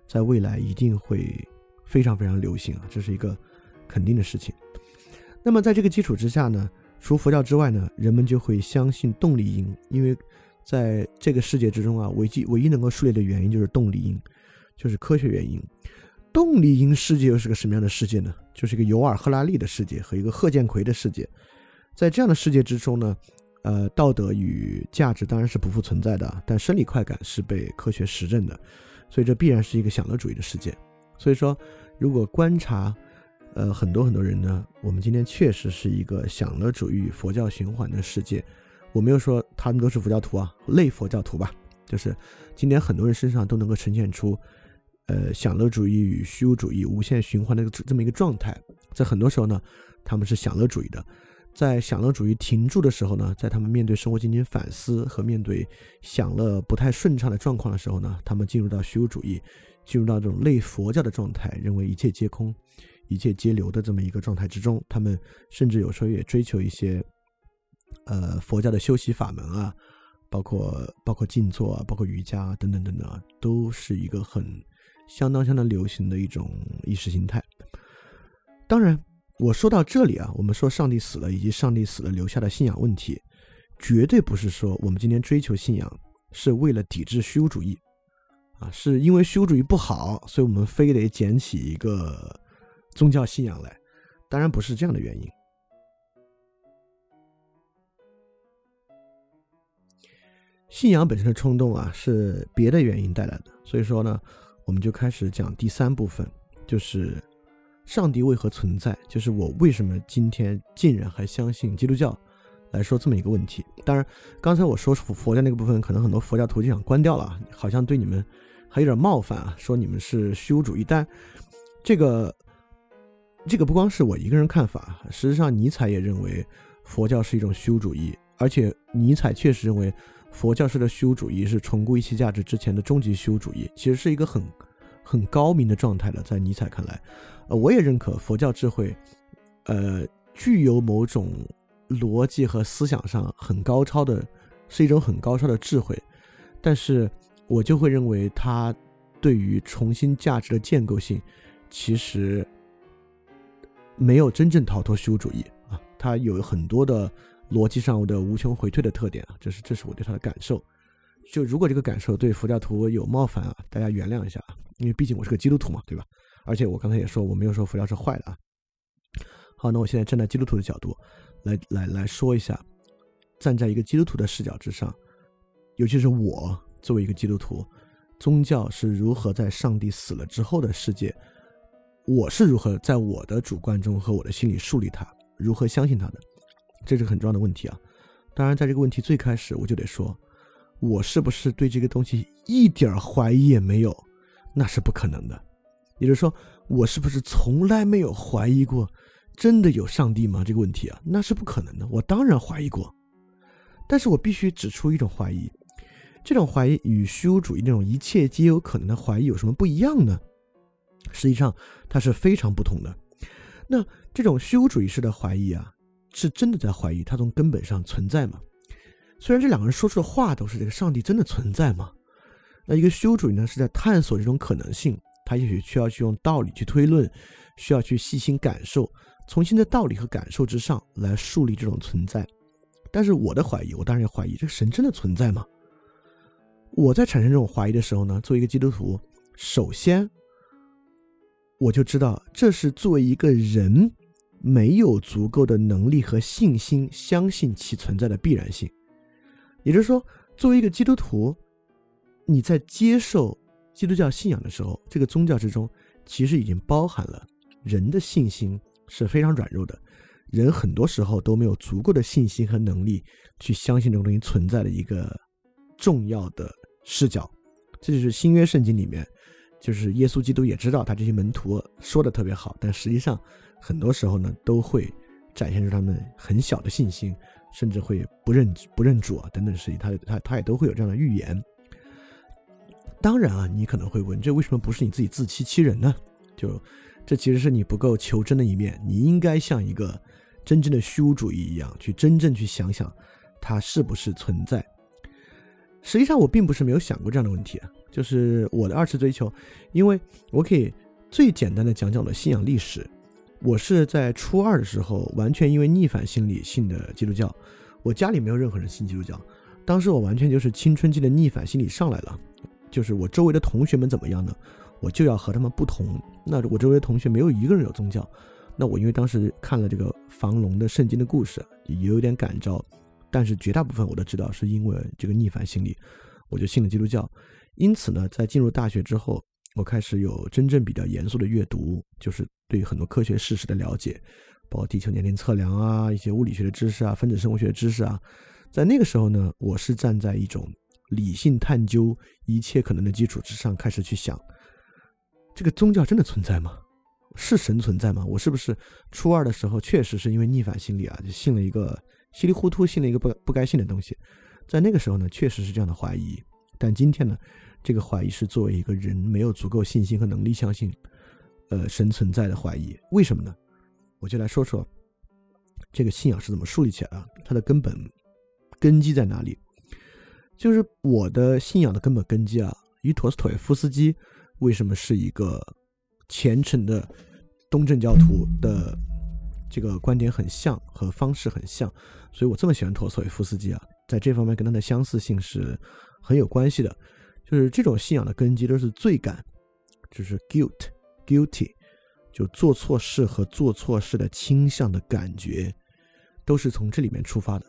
在未来一定会非常非常流行啊，这是一个肯定的事情。那么在这个基础之下呢，除佛教之外呢，人们就会相信动力因，因为在这个世界之中啊，唯一唯一能够树立的原因就是动力因，就是科学原因。动力因世界又是个什么样的世界呢？就是一个尤尔·赫拉利的世界和一个贺建奎的世界。在这样的世界之中呢，呃，道德与价值当然是不复存在的，但生理快感是被科学实证的，所以这必然是一个享乐主义的世界。所以说，如果观察，呃，很多很多人呢，我们今天确实是一个享乐主义佛教循环的世界。我没有说他们都是佛教徒啊，类佛教徒吧，就是今天很多人身上都能够呈现出。呃，享乐主义与虚无主义无限循环的这么一个状态，在很多时候呢，他们是享乐主义的；在享乐主义停住的时候呢，在他们面对生活进行反思和面对享乐不太顺畅的状况的时候呢，他们进入到虚无主义，进入到这种类佛教的状态，认为一切皆空、一切皆流的这么一个状态之中。他们甚至有时候也追求一些呃佛教的修习法门啊，包括包括静坐啊，包括瑜伽等等等等，都是一个很。相当相当流行的一种意识形态。当然，我说到这里啊，我们说上帝死了，以及上帝死了留下的信仰问题，绝对不是说我们今天追求信仰是为了抵制虚无主义啊，是因为虚无主义不好，所以我们非得捡起一个宗教信仰来。当然不是这样的原因。信仰本身的冲动啊，是别的原因带来的。所以说呢。我们就开始讲第三部分，就是上帝为何存在，就是我为什么今天竟然还相信基督教，来说这么一个问题。当然，刚才我说佛佛教那个部分，可能很多佛教徒就想关掉了，好像对你们还有点冒犯啊，说你们是虚无主义。但这个这个不光是我一个人看法，事实上尼采也认为佛教是一种虚无主义，而且尼采确实认为。佛教式的虚无主义是重估一切价值之前的终极虚无主义，其实是一个很很高明的状态的。在尼采看来，呃，我也认可佛教智慧，呃，具有某种逻辑和思想上很高超的，是一种很高超的智慧。但是我就会认为，它对于重新价值的建构性，其实没有真正逃脱虚无主义啊，它有很多的。逻辑上的无穷回退的特点啊，这是这是我对他的感受。就如果这个感受对佛教徒有冒犯啊，大家原谅一下啊，因为毕竟我是个基督徒嘛，对吧？而且我刚才也说我没有说佛教是坏的啊。好，那我现在站在基督徒的角度来来来说一下，站在一个基督徒的视角之上，尤其是我作为一个基督徒，宗教是如何在上帝死了之后的世界，我是如何在我的主观中和我的心里树立它，如何相信它的。这是很重要的问题啊！当然，在这个问题最开始，我就得说，我是不是对这个东西一点怀疑也没有？那是不可能的。也就是说，我是不是从来没有怀疑过真的有上帝吗？这个问题啊，那是不可能的。我当然怀疑过，但是我必须指出一种怀疑，这种怀疑与虚无主义那种一切皆有可能的怀疑有什么不一样呢？实际上，它是非常不同的。那这种虚无主义式的怀疑啊。是真的在怀疑他从根本上存在吗？虽然这两个人说出的话都是这个上帝真的存在吗？那一个虚无主义呢是在探索这种可能性，他也许需要去用道理去推论，需要去细心感受，重新在道理和感受之上来树立这种存在。但是我的怀疑，我当然也怀疑这个神真的存在吗？我在产生这种怀疑的时候呢，作为一个基督徒，首先我就知道这是作为一个人。没有足够的能力和信心相信其存在的必然性，也就是说，作为一个基督徒，你在接受基督教信仰的时候，这个宗教之中其实已经包含了人的信心是非常软弱的，人很多时候都没有足够的信心和能力去相信这种东西存在的一个重要的视角。这就是新约圣经里面，就是耶稣基督也知道他这些门徒说的特别好，但实际上很多时候呢都会展现出他们很小的信心，甚至会不认不认主啊等等事情，他他他也都会有这样的预言。当然啊，你可能会问，这为什么不是你自己自欺欺人呢？就这其实是你不够求真的一面，你应该像一个真正的虚无主义一样，去真正去想想它是不是存在。实际上，我并不是没有想过这样的问题啊，就是我的二次追求，因为我可以最简单的讲讲我的信仰历史。我是在初二的时候，完全因为逆反心理信的基督教，我家里没有任何人信基督教，当时我完全就是青春期的逆反心理上来了。就是我周围的同学们怎么样呢？我就要和他们不同。那我周围的同学没有一个人有宗教，那我因为当时看了这个房龙的圣经的故事，也有点感召。但是绝大部分我都知道是因为这个逆反心理，我就信了基督教。因此呢，在进入大学之后，我开始有真正比较严肃的阅读，就是对很多科学事实的了解，包括地球年龄测量啊，一些物理学的知识啊，分子生物学的知识啊。在那个时候呢，我是站在一种。理性探究一切可能的基础之上，开始去想，这个宗教真的存在吗？是神存在吗？我是不是初二的时候确实是因为逆反心理啊，就信了一个稀里糊涂信了一个不不该信的东西？在那个时候呢，确实是这样的怀疑。但今天呢，这个怀疑是作为一个人没有足够信心和能力相信，呃，神存在的怀疑。为什么呢？我就来说说这个信仰是怎么树立起来的，它的根本根基在哪里？就是我的信仰的根本根基啊，与陀思妥耶夫斯基为什么是一个虔诚的东正教徒的这个观点很像，和方式很像，所以我这么喜欢陀思妥耶夫斯基啊，在这方面跟他的相似性是很有关系的。就是这种信仰的根基都是罪感，就是 guilt guilty，就做错事和做错事的倾向的感觉，都是从这里面出发的。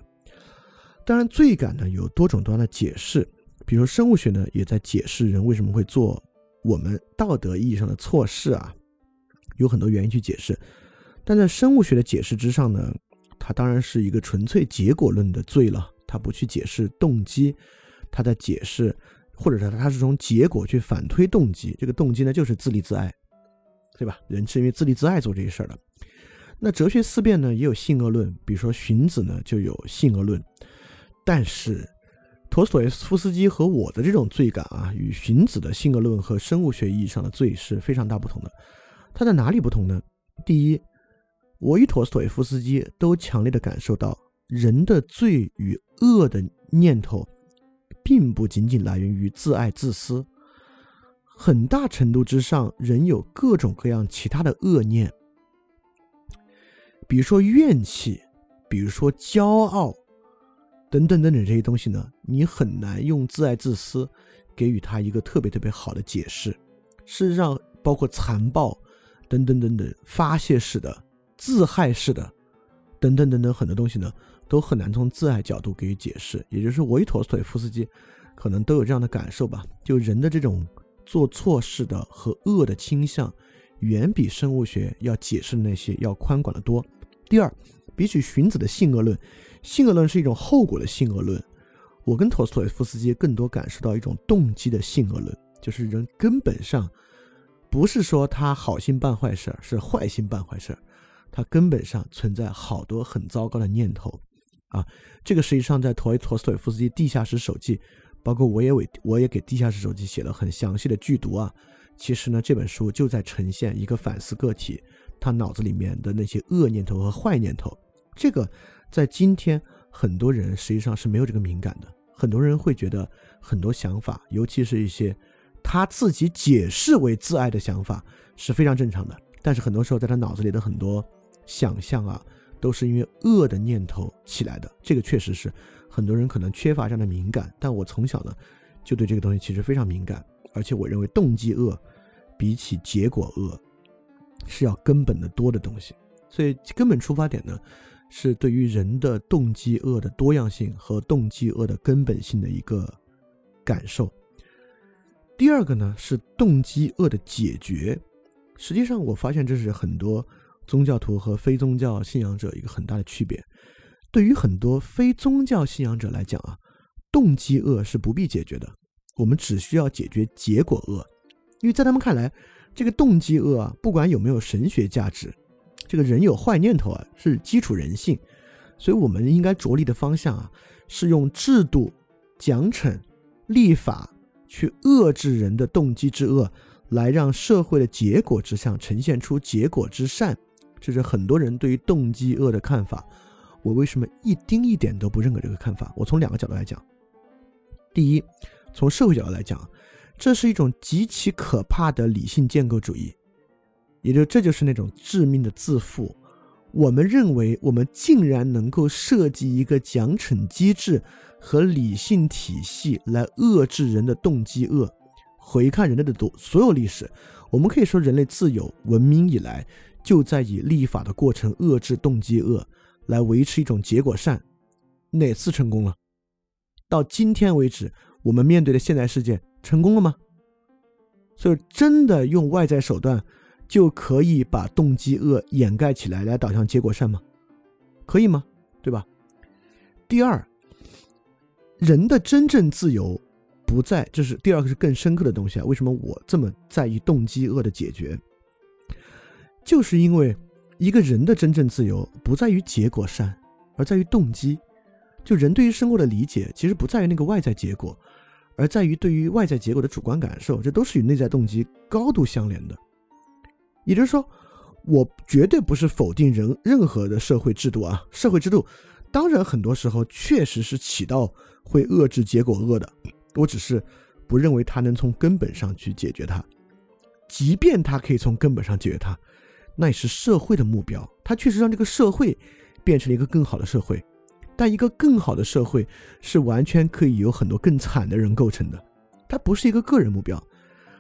当然，罪感呢有多种多样的解释，比如生物学呢也在解释人为什么会做我们道德意义上的错事啊，有很多原因去解释。但在生物学的解释之上呢，它当然是一个纯粹结果论的罪了，它不去解释动机，它在解释，或者说他是从结果去反推动机，这个动机呢就是自立自爱，对吧？人是因为自立自爱做这些事儿的。那哲学思辨呢也有性恶论，比如说荀子呢就有性恶论。但是，陀思妥耶夫斯基和我的这种罪感啊，与荀子的性格论和生物学意义上的罪是非常大不同的。它在哪里不同呢？第一，我与陀思妥耶夫斯基都强烈的感受到，人的罪与恶的念头，并不仅仅来源于自爱自私，很大程度之上，人有各种各样其他的恶念，比如说怨气，比如说骄傲。等等等等这些东西呢，你很难用自爱自私给予他一个特别特别好的解释。事实上，包括残暴等等等等发泄式的、自害式的等等等等很多东西呢，都很难从自爱角度给予解释。也就是维陀斯托夫斯基可能都有这样的感受吧：就人的这种做错事的和恶的倾向，远比生物学要解释的那些要宽广的多。第二，比起荀子的性恶论。性恶论是一种后果的性恶论，我跟陀思妥耶夫斯基更多感受到一种动机的性恶论，就是人根本上不是说他好心办坏事，是坏心办坏事，他根本上存在好多很糟糕的念头啊。这个实际上在陀陀思妥耶夫斯基《地下室手记》，包括我也为我也给《地下室手记》写了很详细的剧读啊。其实呢，这本书就在呈现一个反思个体他脑子里面的那些恶念头和坏念头，这个。在今天，很多人实际上是没有这个敏感的。很多人会觉得很多想法，尤其是一些他自己解释为自爱的想法，是非常正常的。但是很多时候，在他脑子里的很多想象啊，都是因为恶的念头起来的。这个确实是很多人可能缺乏这样的敏感。但我从小呢，就对这个东西其实非常敏感，而且我认为动机恶比起结果恶是要根本的多的东西。所以根本出发点呢？是对于人的动机恶的多样性和动机恶的根本性的一个感受。第二个呢是动机恶的解决。实际上，我发现这是很多宗教徒和非宗教信仰者一个很大的区别。对于很多非宗教信仰者来讲啊，动机恶是不必解决的，我们只需要解决结果恶，因为在他们看来，这个动机恶啊，不管有没有神学价值，这个人有坏念头啊，是基础人性，所以我们应该着力的方向啊，是用制度、奖惩、立法去遏制人的动机之恶，来让社会的结果之上呈现出结果之善。这是很多人对于动机恶的看法。我为什么一丁一点都不认可这个看法？我从两个角度来讲。第一，从社会角度来讲，这是一种极其可怕的理性建构主义，也就这就是那种致命的自负。我们认为我们竟然能够设计一个奖惩机制和理性体系来遏制人的动机恶。回看人类的多所有历史，我们可以说人类自有文明以来就在以立法的过程遏制动机恶。来维持一种结果善，哪次成功了？到今天为止，我们面对的现代世界成功了吗？所以，真的用外在手段就可以把动机恶掩盖起来，来导向结果善吗？可以吗？对吧？第二，人的真正自由不在，这是第二个是更深刻的东西啊。为什么我这么在意动机恶的解决？就是因为。一个人的真正自由不在于结果善，而在于动机。就人对于生活的理解，其实不在于那个外在结果，而在于对于外在结果的主观感受。这都是与内在动机高度相连的。也就是说，我绝对不是否定人任何的社会制度啊，社会制度当然很多时候确实是起到会遏制结果恶的。我只是不认为它能从根本上去解决它，即便它可以从根本上解决它。那也是社会的目标，它确实让这个社会变成了一个更好的社会，但一个更好的社会是完全可以有很多更惨的人构成的，它不是一个个人目标，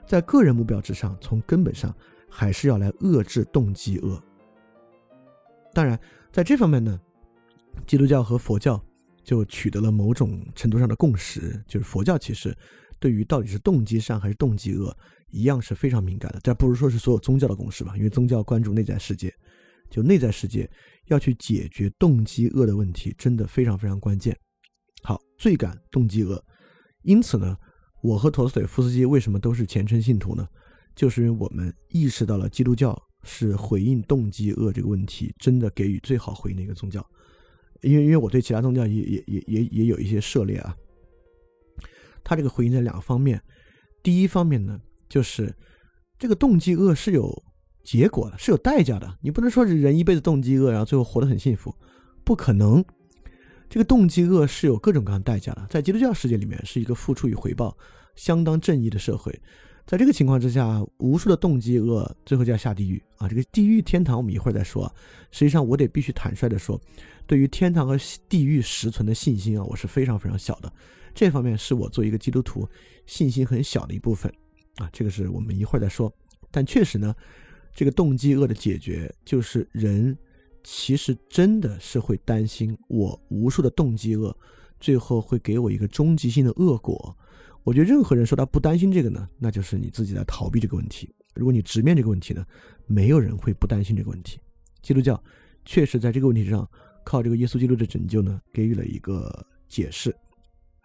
在个人目标之上，从根本上还是要来遏制动机恶。当然，在这方面呢，基督教和佛教就取得了某种程度上的共识，就是佛教其实对于到底是动机善还是动机恶。一样是非常敏感的，但不如说是所有宗教的共识吧，因为宗教关注内在世界，就内在世界要去解决动机恶的问题，真的非常非常关键。好，罪感动机恶，因此呢，我和陀思妥耶夫斯基为什么都是虔诚信徒呢？就是因为我们意识到了基督教是回应动机恶这个问题，真的给予最好回应的一个宗教。因为因为我对其他宗教也也也也也有一些涉猎啊，他这个回应在两个方面，第一方面呢。就是这个动机恶是有结果的，是有代价的。你不能说是人一辈子动机恶，然后最后活得很幸福，不可能。这个动机恶是有各种各样代价的。在基督教世界里面，是一个付出与回报相当正义的社会。在这个情况之下，无数的动机恶最后就要下地狱啊！这个地狱、天堂，我们一会儿再说。实际上，我得必须坦率的说，对于天堂和地狱实存的信心啊，我是非常非常小的。这方面是我作为一个基督徒信心很小的一部分。啊，这个是我们一会儿再说。但确实呢，这个动机恶的解决，就是人其实真的是会担心，我无数的动机恶，最后会给我一个终极性的恶果。我觉得任何人说他不担心这个呢，那就是你自己在逃避这个问题。如果你直面这个问题呢，没有人会不担心这个问题。基督教确实在这个问题上，靠这个耶稣基督的拯救呢，给予了一个解释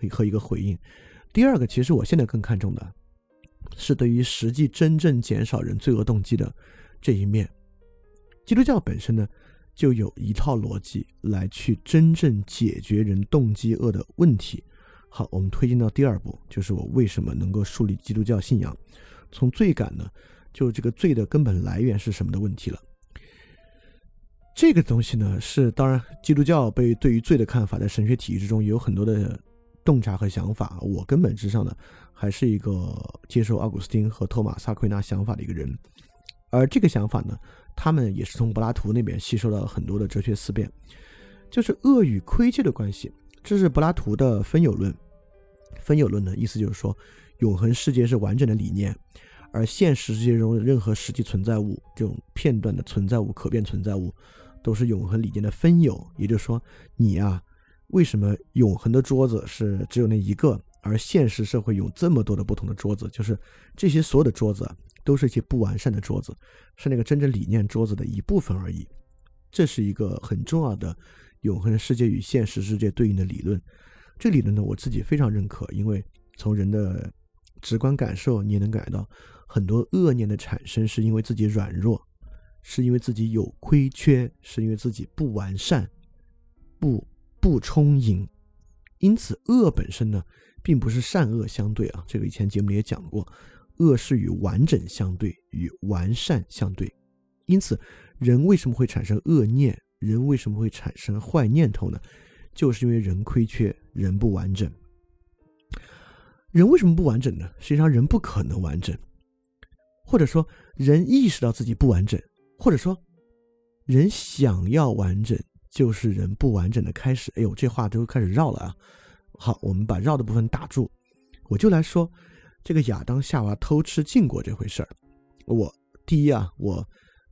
和一个回应。第二个，其实我现在更看重的。是对于实际真正减少人罪恶动机的这一面，基督教本身呢就有一套逻辑来去真正解决人动机恶的问题。好，我们推进到第二步，就是我为什么能够树立基督教信仰。从罪感呢，就这个罪的根本来源是什么的问题了。这个东西呢，是当然基督教被对于罪的看法，在神学体系之中也有很多的洞察和想法。我根本之上呢。还是一个接受奥古斯丁和托马萨奎纳想法的一个人，而这个想法呢，他们也是从柏拉图那边吸收了很多的哲学思辨，就是恶与亏欠的关系。这是柏拉图的分有论。分有论的意思就是说，永恒世界是完整的理念，而现实世界中的任何实际存在物，这种片段的存在物、可变存在物，都是永恒理念的分有。也就是说，你啊，为什么永恒的桌子是只有那一个？而现实社会有这么多的不同的桌子，就是这些所有的桌子都是一些不完善的桌子，是那个真正理念桌子的一部分而已。这是一个很重要的永恒世界与现实世界对应的理论。这理论呢，我自己非常认可，因为从人的直观感受，你也能感觉到很多恶念的产生是因为自己软弱，是因为自己有亏缺，是因为自己不完善、不不充盈。因此，恶本身呢，并不是善恶相对啊。这个以前节目里也讲过，恶是与完整相对，与完善相对。因此，人为什么会产生恶念？人为什么会产生坏念头呢？就是因为人亏缺，人不完整。人为什么不完整呢？实际上，人不可能完整，或者说，人意识到自己不完整，或者说，人想要完整。就是人不完整的开始。哎呦，这话都开始绕了啊！好，我们把绕的部分打住。我就来说这个亚当夏娃偷吃禁果这回事儿。我第一啊，我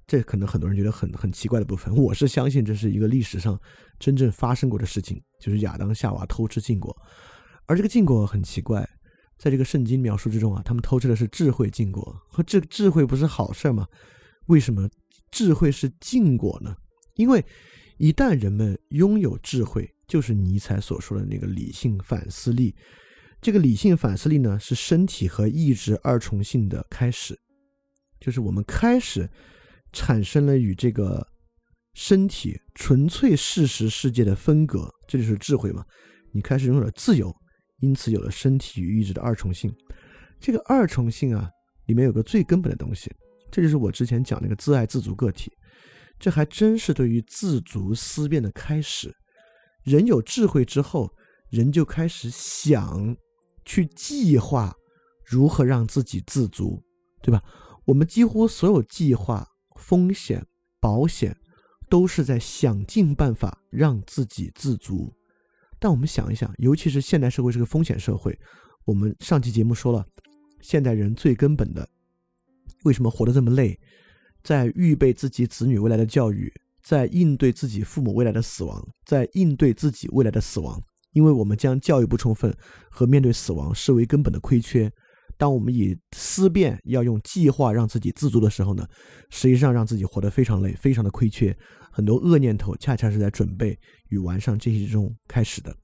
这可能很多人觉得很很奇怪的部分，我是相信这是一个历史上真正发生过的事情，就是亚当夏娃偷吃禁果。而这个禁果很奇怪，在这个圣经描述之中啊，他们偷吃的是智慧禁果。和这智慧不是好事吗？为什么智慧是禁果呢？因为。一旦人们拥有智慧，就是尼采所说的那个理性反思力。这个理性反思力呢，是身体和意志二重性的开始，就是我们开始产生了与这个身体纯粹事实世界的分隔，这就是智慧嘛。你开始拥有了自由，因此有了身体与意志的二重性。这个二重性啊，里面有个最根本的东西，这就是我之前讲那个自爱自足个体。这还真是对于自足思辨的开始。人有智慧之后，人就开始想去计划如何让自己自足，对吧？我们几乎所有计划、风险、保险，都是在想尽办法让自己自足。但我们想一想，尤其是现代社会是个风险社会，我们上期节目说了，现代人最根本的，为什么活得这么累？在预备自己子女未来的教育，在应对自己父母未来的死亡，在应对自己未来的死亡，因为我们将教育不充分和面对死亡视为根本的亏缺。当我们以思辨要用计划让自己自足的时候呢，实际上让自己活得非常累，非常的亏缺。很多恶念头恰恰是在准备与完善这些之中开始的。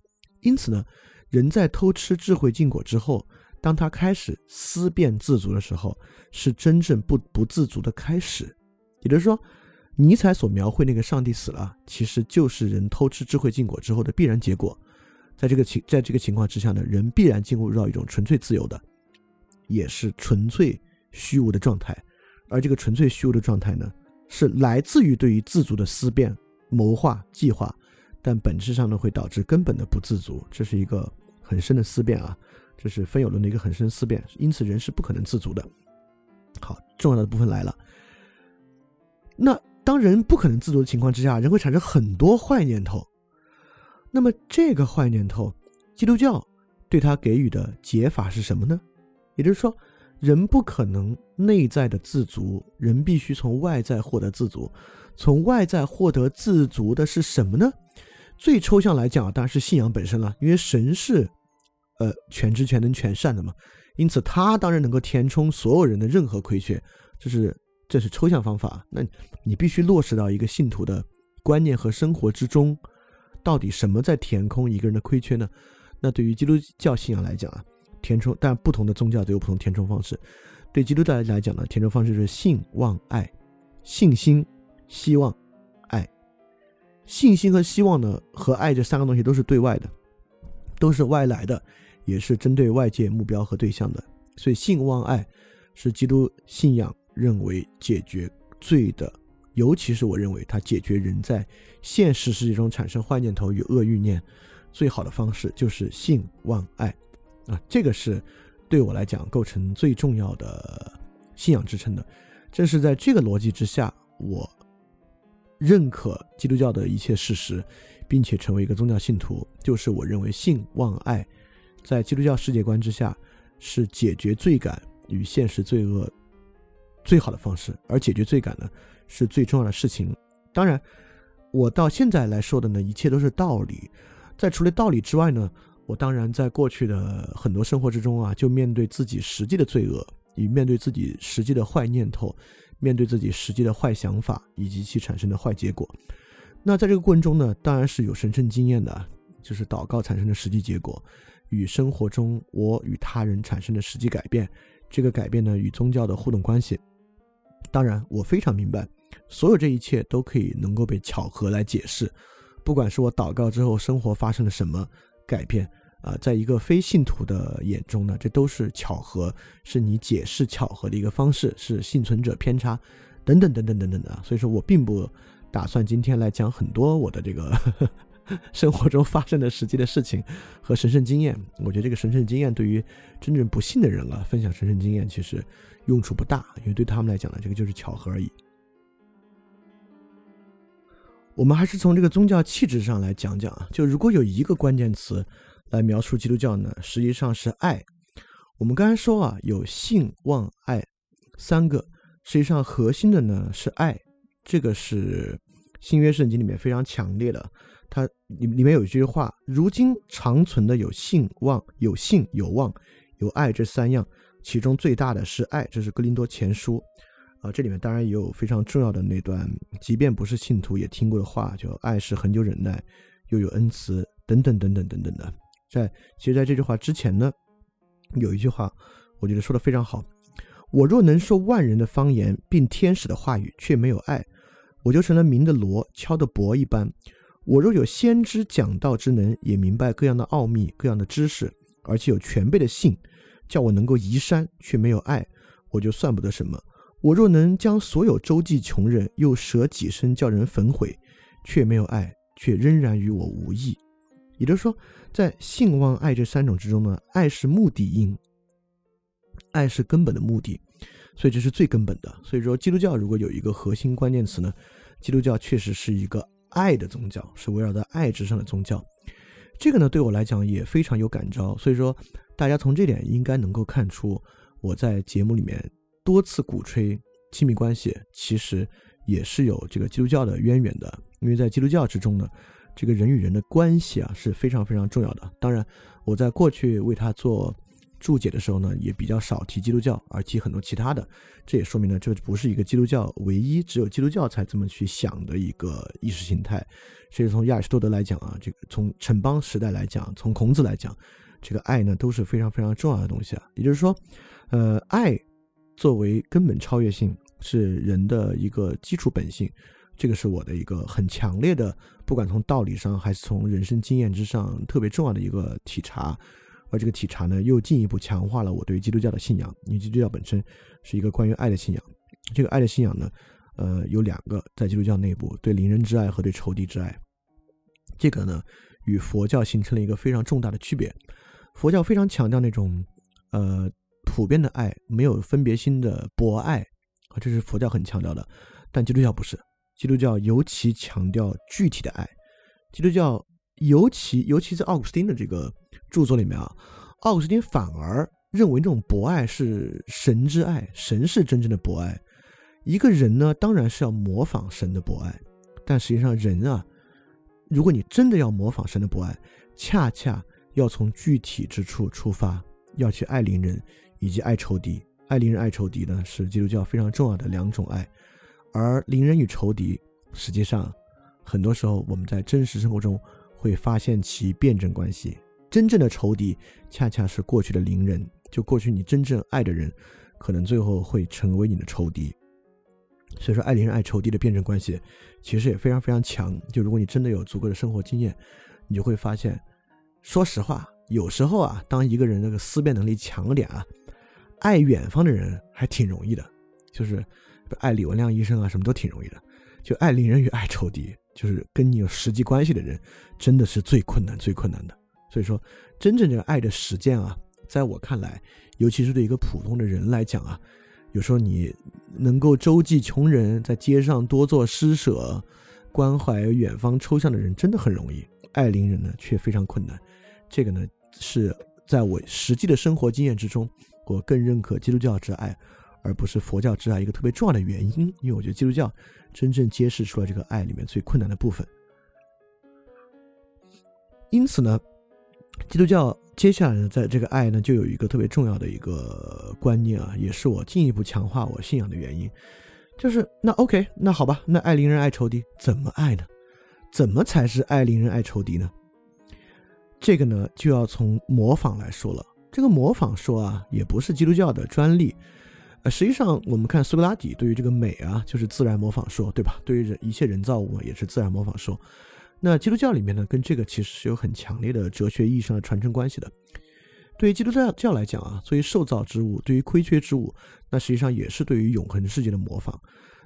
因此呢，人在偷吃智慧禁果之后。当他开始思辨自足的时候，是真正不不自足的开始。也就是说，尼采所描绘那个上帝死了，其实就是人偷吃智慧禁果之后的必然结果。在这个情在这个情况之下呢，人必然进入到一种纯粹自由的，也是纯粹虚无的状态。而这个纯粹虚无的状态呢，是来自于对于自足的思辨、谋划、计划，但本质上呢，会导致根本的不自足。这是一个很深的思辨啊。这是分有论的一个很深思辨，因此人是不可能自足的。好，重要的部分来了。那当人不可能自足的情况之下，人会产生很多坏念头。那么这个坏念头，基督教对他给予的解法是什么呢？也就是说，人不可能内在的自足，人必须从外在获得自足。从外在获得自足的是什么呢？最抽象来讲，当然是信仰本身了，因为神是。呃，全知全能全善的嘛，因此他当然能够填充所有人的任何亏缺，这是这是抽象方法。那你必须落实到一个信徒的观念和生活之中，到底什么在填空一个人的亏缺呢？那对于基督教信仰来讲啊，填充，但不同的宗教都有不同填充方式。对基督教来讲呢，填充方式是信望爱，信心、希望、爱。信心和希望呢，和爱这三个东西都是对外的，都是外来的。也是针对外界目标和对象的，所以信望爱是基督信仰认为解决罪的，尤其是我认为它解决人在现实世界中产生坏念头与恶欲念最好的方式就是性望爱啊，这个是对我来讲构成最重要的信仰支撑的。正是在这个逻辑之下，我认可基督教的一切事实，并且成为一个宗教信徒，就是我认为性望爱。在基督教世界观之下，是解决罪感与现实罪恶最好的方式。而解决罪感呢，是最重要的事情。当然，我到现在来说的呢，一切都是道理。在除了道理之外呢，我当然在过去的很多生活之中啊，就面对自己实际的罪恶，以面对自己实际的坏念头，面对自己实际的坏想法以及其产生的坏结果。那在这个过程中呢，当然是有神圣经验的，就是祷告产生的实际结果，与生活中我与他人产生的实际改变。这个改变呢，与宗教的互动关系。当然，我非常明白，所有这一切都可以能够被巧合来解释。不管是我祷告之后生活发生了什么改变。啊，在一个非信徒的眼中呢，这都是巧合，是你解释巧合的一个方式，是幸存者偏差，等等等等等等的。所以说我并不打算今天来讲很多我的这个 生活中发生的实际的事情和神圣经验。我觉得这个神圣经验对于真正不信的人啊，分享神圣经验其实用处不大，因为对他们来讲呢，这个就是巧合而已。我们还是从这个宗教气质上来讲讲啊，就如果有一个关键词。来描述基督教呢，实际上是爱。我们刚才说啊，有信望爱三个，实际上核心的呢是爱。这个是新约圣经里面非常强烈的。它里里面有一句话：如今长存的有信望、有信有望、有爱这三样，其中最大的是爱。这是哥林多前书啊，这里面当然也有非常重要的那段，即便不是信徒也听过的话，就爱是恒久忍耐，又有恩慈，等等等等等等的。在其实，在这句话之前呢，有一句话，我觉得说的非常好。我若能说万人的方言，并天使的话语，却没有爱，我就成了鸣的锣，敲的钹一般。我若有先知讲道之能，也明白各样的奥秘、各样的知识，而且有全备的信，叫我能够移山，却没有爱，我就算不得什么。我若能将所有周济穷人，又舍己身叫人焚毁，却没有爱，却仍然与我无异。也就是说，在信、望、爱这三种之中呢，爱是目的因，爱是根本的目的，所以这是最根本的。所以说，基督教如果有一个核心关键词呢，基督教确实是一个爱的宗教，是围绕在爱之上的宗教。这个呢，对我来讲也非常有感召。所以说，大家从这点应该能够看出，我在节目里面多次鼓吹亲密关系，其实也是有这个基督教的渊源的。因为在基督教之中呢。这个人与人的关系啊是非常非常重要的。当然，我在过去为他做注解的时候呢，也比较少提基督教，而提很多其他的。这也说明了，这不是一个基督教唯一只有基督教才这么去想的一个意识形态。所以从亚里士多德来讲啊，这个从城邦时代来讲，从孔子来讲，这个爱呢都是非常非常重要的东西啊。也就是说，呃，爱作为根本超越性是人的一个基础本性。这个是我的一个很强烈的，不管从道理上还是从人生经验之上，特别重要的一个体察。而这个体察呢，又进一步强化了我对基督教的信仰。因为基督教本身是一个关于爱的信仰。这个爱的信仰呢，呃，有两个，在基督教内部，对邻人之爱和对仇敌之爱。这个呢，与佛教形成了一个非常重大的区别。佛教非常强调那种，呃，普遍的爱，没有分别心的博爱，啊，这是佛教很强调的。但基督教不是。基督教尤其强调具体的爱，基督教尤其尤其是奥古斯丁的这个著作里面啊，奥古斯丁反而认为这种博爱是神之爱，神是真正的博爱。一个人呢，当然是要模仿神的博爱，但实际上人啊，如果你真的要模仿神的博爱，恰恰要从具体之处出发，要去爱邻人以及爱仇敌。爱邻人爱仇敌呢，是基督教非常重要的两种爱。而邻人与仇敌，实际上，很多时候我们在真实生活中会发现其辩证关系。真正的仇敌，恰恰是过去的邻人，就过去你真正爱的人，可能最后会成为你的仇敌。所以说，爱邻人爱仇敌的辩证关系，其实也非常非常强。就如果你真的有足够的生活经验，你就会发现，说实话，有时候啊，当一个人那个思辨能力强点啊，爱远方的人还挺容易的，就是。爱李文亮医生啊，什么都挺容易的，就爱邻人与爱仇敌，就是跟你有实际关系的人，真的是最困难、最困难的。所以说，真正这个爱的实践啊，在我看来，尤其是对一个普通的人来讲啊，有时候你能够周济穷人，在街上多做施舍，关怀远方抽象的人，真的很容易；爱邻人呢，却非常困难。这个呢，是在我实际的生活经验之中，我更认可基督教之爱。而不是佛教之爱一个特别重要的原因，因为我觉得基督教真正揭示出了这个爱里面最困难的部分。因此呢，基督教接下来呢，在这个爱呢，就有一个特别重要的一个观念啊，也是我进一步强化我信仰的原因，就是那 OK，那好吧，那爱邻人爱仇敌，怎么爱呢？怎么才是爱邻人爱仇敌呢？这个呢，就要从模仿来说了。这个模仿说啊，也不是基督教的专利。呃，实际上我们看苏格拉底对于这个美啊，就是自然模仿说，对吧？对于人一切人造物也是自然模仿说。那基督教里面呢，跟这个其实是有很强烈的哲学意义上的传承关系的。对于基督教教来讲啊，作为受造之物，对于亏缺之物，那实际上也是对于永恒世界的模仿。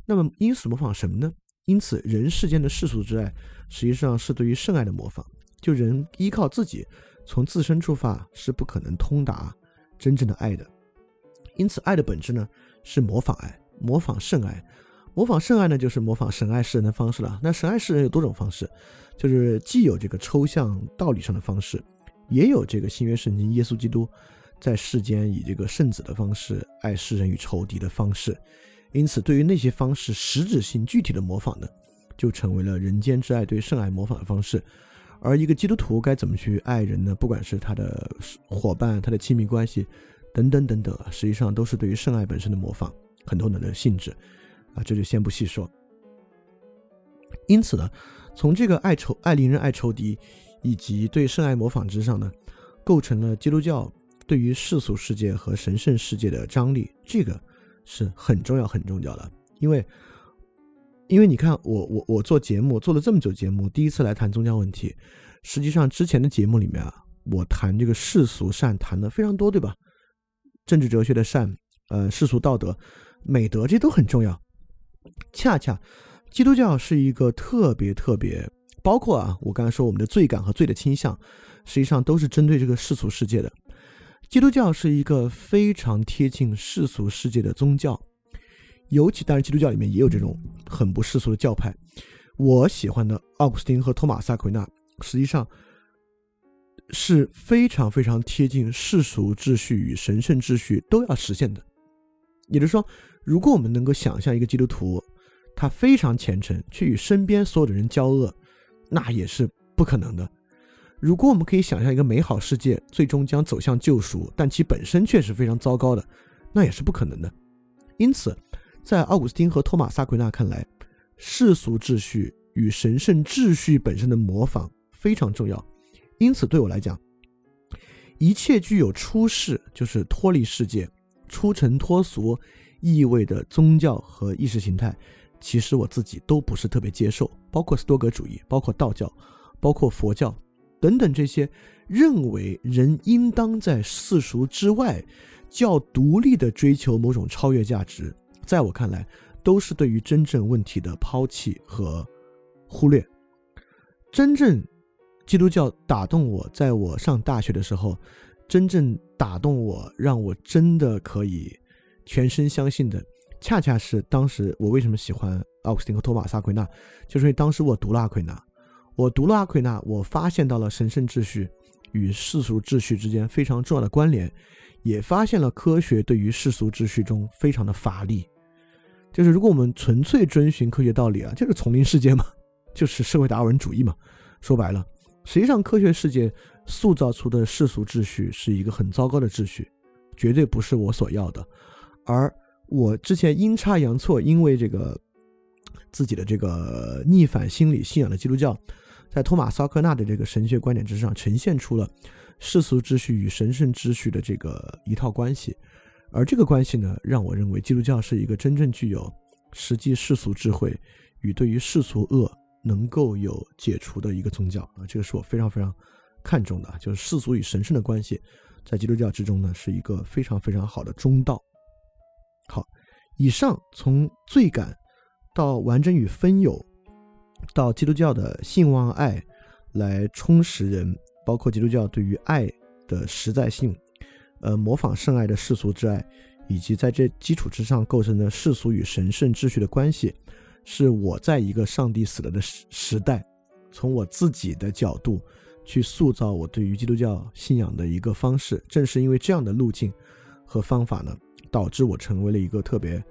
那么因此模仿什么呢？因此人世间的世俗之爱，实际上是对于圣爱的模仿。就人依靠自己，从自身出发是不可能通达真正的爱的。因此，爱的本质呢是模仿爱，模仿圣爱。模仿圣爱呢，就是模仿神爱世人的方式了。那神爱世人有多种方式，就是既有这个抽象道理上的方式，也有这个新约圣经耶稣基督在世间以这个圣子的方式爱世人与仇敌的方式。因此，对于那些方式实质性具体的模仿呢，就成为了人间之爱对圣爱模仿的方式。而一个基督徒该怎么去爱人呢？不管是他的伙伴、他的亲密关系等等等等，实际上都是对于圣爱本身的模仿，很多人的性质啊，这就先不细说。因此呢，从这个爱仇、爱邻人、爱仇敌，以及对圣爱模仿之上呢，构成了基督教对于世俗世界和神圣世界的张力，这个是很重要、很重要的，因为。因为你看，我我我做节目做了这么久节目，第一次来谈宗教问题。实际上之前的节目里面啊，我谈这个世俗善谈的非常多，对吧？政治哲学的善，呃，世俗道德、美德，这都很重要。恰恰基督教是一个特别特别，包括啊，我刚才说我们的罪感和罪的倾向，实际上都是针对这个世俗世界的。基督教是一个非常贴近世俗世界的宗教。尤其，当然，基督教里面也有这种很不世俗的教派。我喜欢的奥古斯丁和托马斯·阿奎那，实际上是非常非常贴近世俗秩序与神圣秩序都要实现的。也就是说，如果我们能够想象一个基督徒，他非常虔诚，却与身边所有的人交恶，那也是不可能的。如果我们可以想象一个美好世界最终将走向救赎，但其本身却是非常糟糕的，那也是不可能的。因此。在奥古斯丁和托马萨奎纳看来，世俗秩序与神圣秩序本身的模仿非常重要。因此，对我来讲，一切具有出世，就是脱离世界、出尘脱俗意味的宗教和意识形态，其实我自己都不是特别接受。包括斯多葛主义，包括道教，包括佛教等等这些认为人应当在世俗之外较独立的追求某种超越价值。在我看来，都是对于真正问题的抛弃和忽略。真正基督教打动我，在我上大学的时候，真正打动我，让我真的可以全身相信的，恰恰是当时我为什么喜欢奥古斯丁和托马斯·阿奎那，就是因为当时我读了阿奎那，我读了阿奎那，我发现到了神圣秩序与世俗秩序之间非常重要的关联，也发现了科学对于世俗秩序中非常的乏力。就是如果我们纯粹遵循科学道理啊，就是丛林世界嘛，就是社会达尔文主义嘛。说白了，实际上科学世界塑造出的世俗秩序是一个很糟糕的秩序，绝对不是我所要的。而我之前阴差阳错，因为这个自己的这个逆反心理信仰的基督教，在托马斯·克纳的这个神学观点之上，呈现出了世俗秩序与神圣秩序的这个一套关系。而这个关系呢，让我认为基督教是一个真正具有实际世俗智慧与对于世俗恶能够有解除的一个宗教啊，这个是我非常非常看重的，就是世俗与神圣的关系，在基督教之中呢，是一个非常非常好的中道。好，以上从罪感到完整与分有，到基督教的信望爱来充实人，包括基督教对于爱的实在性。呃，模仿圣爱的世俗之爱，以及在这基础之上构成的世俗与神圣秩序的关系，是我在一个上帝死了的时时代，从我自己的角度去塑造我对于基督教信仰的一个方式。正是因为这样的路径和方法呢，导致我成为了一个特别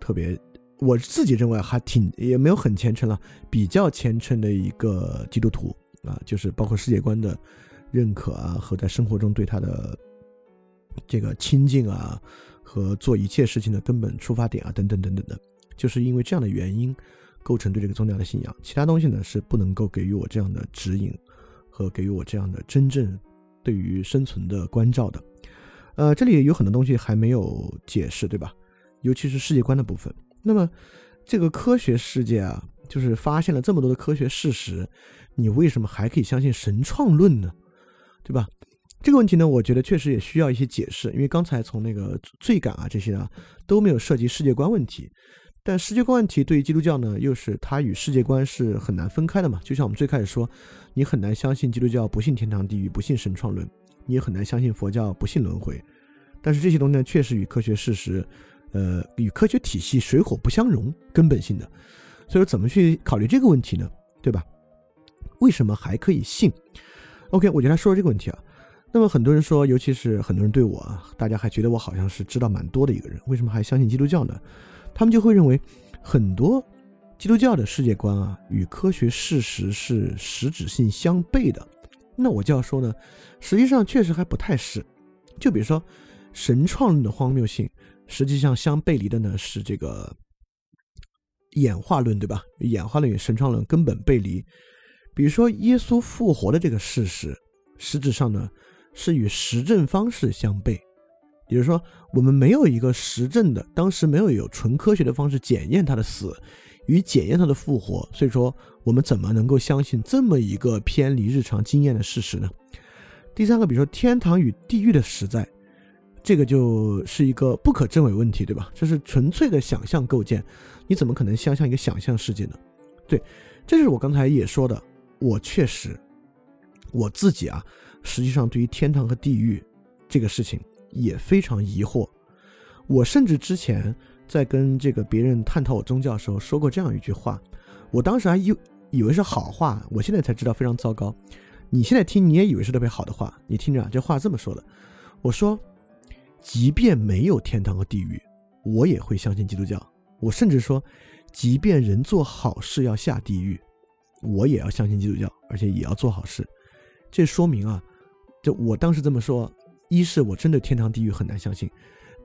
特别，我自己认为还挺也没有很虔诚了，比较虔诚的一个基督徒啊，就是包括世界观的。认可啊，和在生活中对他的这个亲近啊，和做一切事情的根本出发点啊，等等等等的，就是因为这样的原因构成对这个宗教的信仰。其他东西呢是不能够给予我这样的指引和给予我这样的真正对于生存的关照的。呃，这里有很多东西还没有解释，对吧？尤其是世界观的部分。那么，这个科学世界啊，就是发现了这么多的科学事实，你为什么还可以相信神创论呢？对吧？这个问题呢，我觉得确实也需要一些解释。因为刚才从那个罪感啊这些啊都没有涉及世界观问题，但世界观问题对于基督教呢，又是它与世界观是很难分开的嘛。就像我们最开始说，你很难相信基督教不信天堂地狱，不信神创论。你也很难相信佛教不信轮回，但是这些东西呢，确实与科学事实，呃，与科学体系水火不相容，根本性的。所以说，怎么去考虑这个问题呢？对吧？为什么还可以信？OK，我就来说说这个问题啊。那么很多人说，尤其是很多人对我啊，大家还觉得我好像是知道蛮多的一个人，为什么还相信基督教呢？他们就会认为很多基督教的世界观啊，与科学事实是实质性相悖的。那我就要说呢，实际上确实还不太是。就比如说神创论的荒谬性，实际上相背离的呢是这个演化论，对吧？演化论与神创论根本背离。比如说耶稣复活的这个事实，实质上呢是与实证方式相悖。也就是说，我们没有一个实证的，当时没有有纯科学的方式检验他的死。与检验他的复活，所以说我们怎么能够相信这么一个偏离日常经验的事实呢？第三个，比如说天堂与地狱的实在，这个就是一个不可证伪问题，对吧？这是纯粹的想象构建，你怎么可能想象一个想象世界呢？对，这就是我刚才也说的，我确实我自己啊，实际上对于天堂和地狱这个事情也非常疑惑，我甚至之前。在跟这个别人探讨我宗教的时候，说过这样一句话，我当时还以以为是好话，我现在才知道非常糟糕。你现在听你也以为是特别好的话，你听着，这话这么说的，我说，即便没有天堂和地狱，我也会相信基督教。我甚至说，即便人做好事要下地狱，我也要相信基督教，而且也要做好事。这说明啊，就我当时这么说，一是我真的天堂地狱很难相信。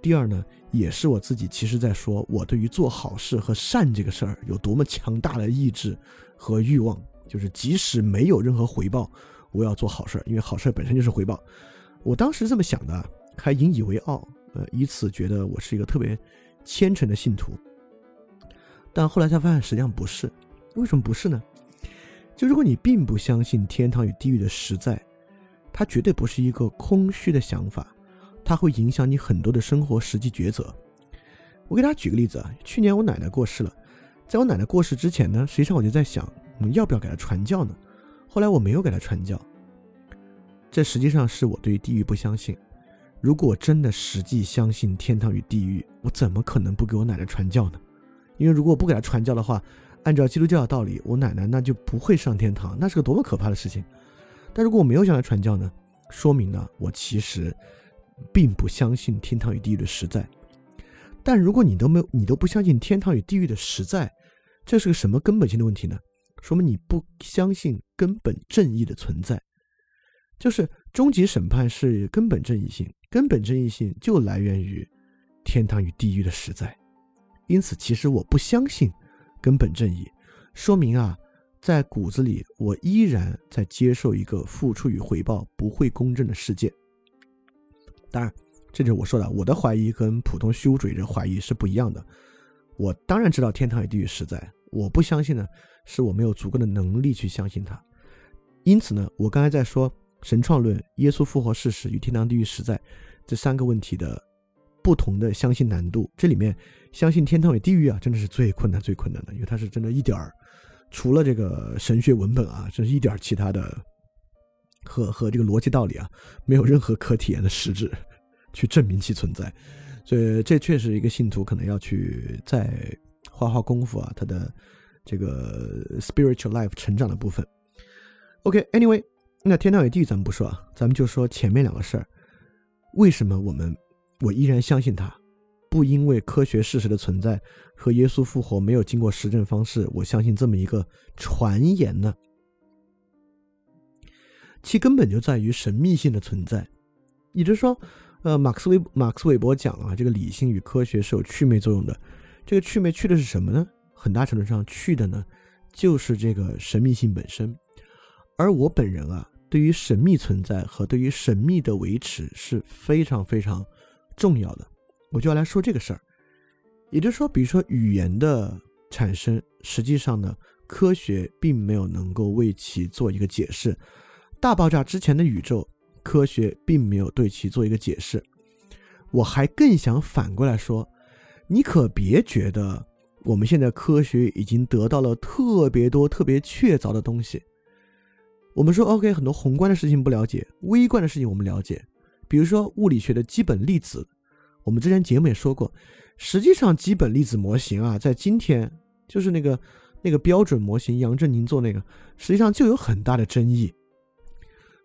第二呢，也是我自己其实在说，我对于做好事和善这个事儿有多么强大的意志和欲望，就是即使没有任何回报，我要做好事儿，因为好事本身就是回报。我当时这么想的，还引以为傲，呃，以此觉得我是一个特别虔诚的信徒。但后来才发现，实际上不是。为什么不是呢？就如果你并不相信天堂与地狱的实在，它绝对不是一个空虚的想法。它会影响你很多的生活实际抉择。我给大家举个例子啊，去年我奶奶过世了，在我奶奶过世之前呢，实际上我就在想，我们要不要给她传教呢？后来我没有给她传教，这实际上是我对于地狱不相信。如果我真的实际相信天堂与地狱，我怎么可能不给我奶奶传教呢？因为如果我不给她传教的话，按照基督教的道理，我奶奶那就不会上天堂，那是个多么可怕的事情。但如果我没有向她传教呢，说明呢，我其实。并不相信天堂与地狱的实在，但如果你都没有，你都不相信天堂与地狱的实在，这是个什么根本性的问题呢？说明你不相信根本正义的存在，就是终极审判是根本正义性，根本正义性就来源于天堂与地狱的实在。因此，其实我不相信根本正义，说明啊，在骨子里我依然在接受一个付出与回报不会公正的世界。当然，这就是我说的，我的怀疑跟普通虚无主义者怀疑是不一样的。我当然知道天堂与地狱实在，我不相信呢，是我没有足够的能力去相信它。因此呢，我刚才在说神创论、耶稣复活事实与天堂地狱实在这三个问题的不同的相信难度。这里面相信天堂与地狱啊，真的是最困难、最困难的，因为它是真的一点儿，除了这个神学文本啊，真是一点其他的。和和这个逻辑道理啊，没有任何可体验的实质去证明其存在，所以这确实一个信徒可能要去再花花功夫啊，他的这个 spiritual life 成长的部分。OK，Anyway，那天堂与地狱咱们不说啊，咱们就说前面两个事儿。为什么我们我依然相信他？不因为科学事实的存在和耶稣复活没有经过实证方式，我相信这么一个传言呢？其根本就在于神秘性的存在。也就是说，呃，马克思韦马克思韦伯讲啊，这个理性与科学是有祛魅作用的。这个祛魅去的是什么呢？很大程度上去的呢，就是这个神秘性本身。而我本人啊，对于神秘存在和对于神秘的维持是非常非常重要的。我就要来说这个事儿。也就是说，比如说语言的产生，实际上呢，科学并没有能够为其做一个解释。大爆炸之前的宇宙，科学并没有对其做一个解释。我还更想反过来说，你可别觉得我们现在科学已经得到了特别多、特别确凿的东西。我们说 OK，很多宏观的事情不了解，微观的事情我们了解。比如说物理学的基本粒子，我们之前节目也说过。实际上，基本粒子模型啊，在今天就是那个那个标准模型，杨振宁做那个，实际上就有很大的争议。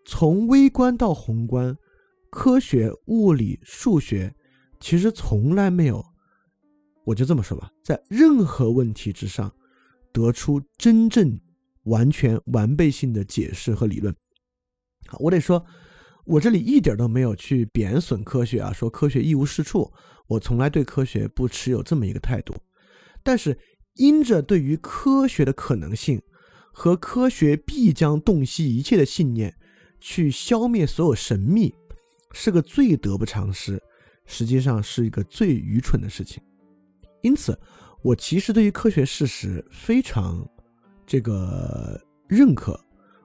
从微观到宏观，科学、物理、数学其实从来没有，我就这么说吧，在任何问题之上得出真正完全完备性的解释和理论。好，我得说。我这里一点都没有去贬损科学啊，说科学一无是处。我从来对科学不持有这么一个态度。但是，因着对于科学的可能性和科学必将洞悉一切的信念，去消灭所有神秘，是个最得不偿失，实际上是一个最愚蠢的事情。因此，我其实对于科学事实非常这个认可。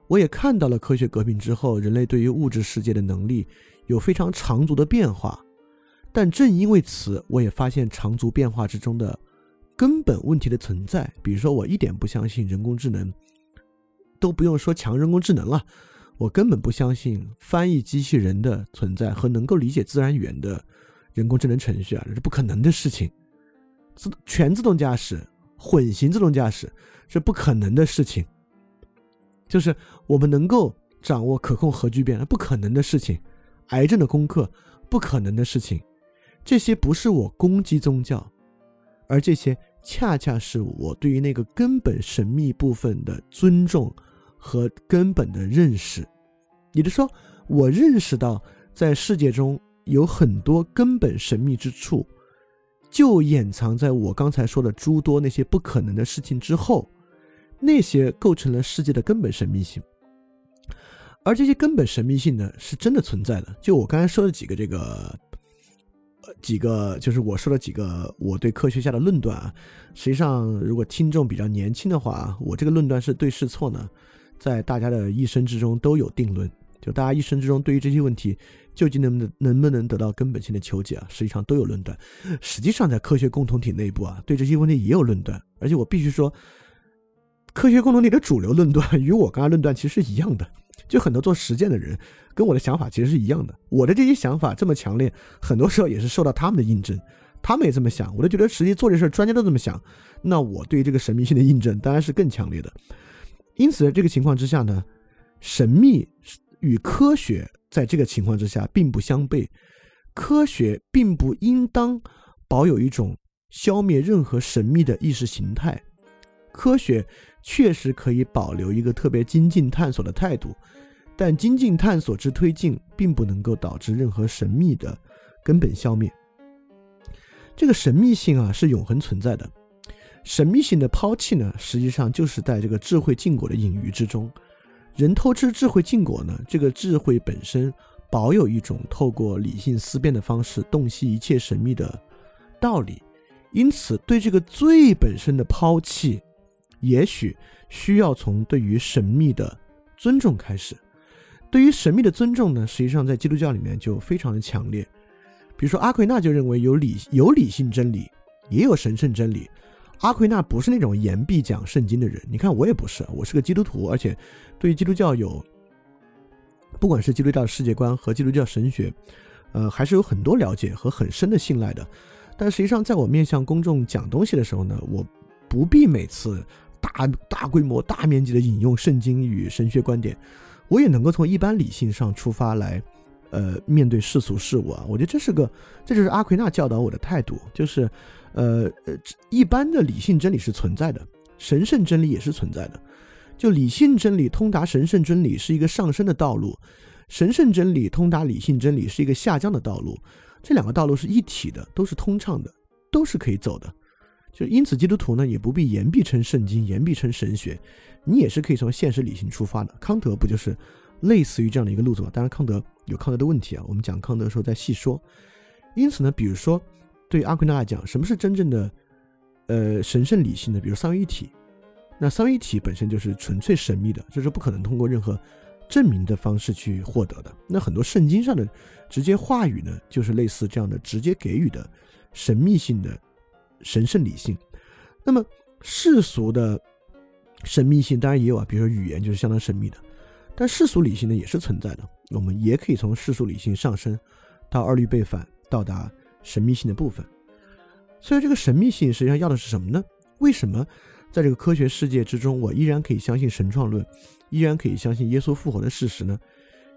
我也看到了科学革命之后，人类对于物质世界的能力有非常长足的变化，但正因为此，我也发现长足变化之中的根本问题的存在。比如说，我一点不相信人工智能，都不用说强人工智能了，我根本不相信翻译机器人的存在和能够理解自然语言的人工智能程序啊，这是不可能的事情。自全自动驾驶、混行自动驾驶是不可能的事情。就是我们能够掌握可控核聚变，不可能的事情；癌症的攻克，不可能的事情。这些不是我攻击宗教，而这些恰恰是我对于那个根本神秘部分的尊重和根本的认识。也就是说，我认识到在世界中有很多根本神秘之处，就掩藏在我刚才说的诸多那些不可能的事情之后。那些构成了世界的根本神秘性，而这些根本神秘性呢，是真的存在的。就我刚才说的几个这个，几个就是我说的几个我对科学家的论断啊。实际上，如果听众比较年轻的话，我这个论断是对是错呢，在大家的一生之中都有定论。就大家一生之中对于这些问题究竟能不能能不能得到根本性的求解啊，实际上都有论断。实际上，在科学共同体内部啊，对这些问题也有论断。而且我必须说。科学共同体的主流论断与我刚才论断其实是一样的，就很多做实践的人跟我的想法其实是一样的。我的这些想法这么强烈，很多时候也是受到他们的印证，他们也这么想，我都觉得实际做这事儿专家都这么想，那我对于这个神秘性的印证当然是更强烈的。因此，在这个情况之下呢，神秘与科学在这个情况之下并不相悖，科学并不应当保有一种消灭任何神秘的意识形态，科学。确实可以保留一个特别精进探索的态度，但精进探索之推进并不能够导致任何神秘的根本消灭。这个神秘性啊是永恒存在的，神秘性的抛弃呢，实际上就是在这个智慧禁果的隐喻之中。人偷吃智慧禁果呢，这个智慧本身保有一种透过理性思辨的方式洞悉一切神秘的道理，因此对这个最本身的抛弃。也许需要从对于神秘的尊重开始。对于神秘的尊重呢，实际上在基督教里面就非常的强烈。比如说阿奎那就认为有理有理性真理，也有神圣真理。阿奎那不是那种言必讲圣经的人，你看我也不是，我是个基督徒，而且对于基督教有，不管是基督教世界观和基督教神学，呃，还是有很多了解和很深的信赖的。但实际上，在我面向公众讲东西的时候呢，我不必每次。大大规模、大面积的引用圣经与神学观点，我也能够从一般理性上出发来，呃，面对世俗事物啊。我觉得这是个，这就是阿奎那教导我的态度，就是，呃呃，一般的理性真理是存在的，神圣真理也是存在的。就理性真理通达神圣真理是一个上升的道路，神圣真理通达理性真理是一个下降的道路。这两个道路是一体的，都是通畅的，都是可以走的。就因此，基督徒呢也不必言必称圣经，言必称神学，你也是可以从现实理性出发的。康德不就是类似于这样的一个路子吗？当然，康德有康德的问题啊，我们讲康德的时候再细说。因此呢，比如说对阿奎那来讲，什么是真正的呃神圣理性的？比如三位一体，那三位一体本身就是纯粹神秘的，这是不可能通过任何证明的方式去获得的。那很多圣经上的直接话语呢，就是类似这样的直接给予的神秘性的。神圣理性，那么世俗的神秘性当然也有啊，比如说语言就是相当神秘的，但世俗理性呢也是存在的。我们也可以从世俗理性上升到二律背反，到达神秘性的部分。所以这个神秘性实际上要的是什么呢？为什么在这个科学世界之中，我依然可以相信神创论，依然可以相信耶稣复活的事实呢？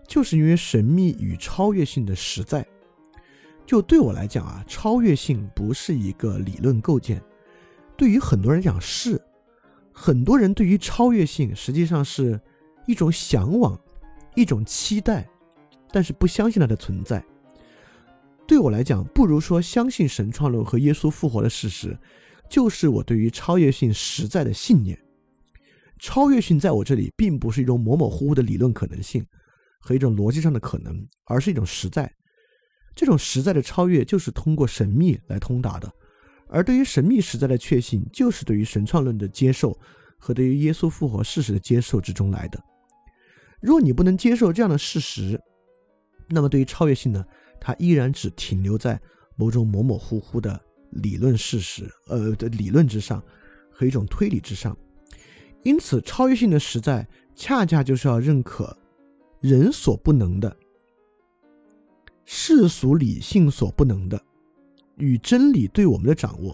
就是因为神秘与超越性的实在。就对我来讲啊，超越性不是一个理论构建，对于很多人讲是，很多人对于超越性实际上是一种向往，一种期待，但是不相信它的存在。对我来讲，不如说相信神创论和耶稣复活的事实，就是我对于超越性实在的信念。超越性在我这里并不是一种模模糊糊的理论可能性和一种逻辑上的可能，而是一种实在。这种实在的超越，就是通过神秘来通达的；而对于神秘实在的确信，就是对于神创论的接受和对于耶稣复活事实的接受之中来的。如果你不能接受这样的事实，那么对于超越性呢，它依然只停留在某种模模糊糊的理论事实，呃的理论之上和一种推理之上。因此，超越性的实在，恰恰就是要认可人所不能的。世俗理性所不能的，与真理对我们的掌握，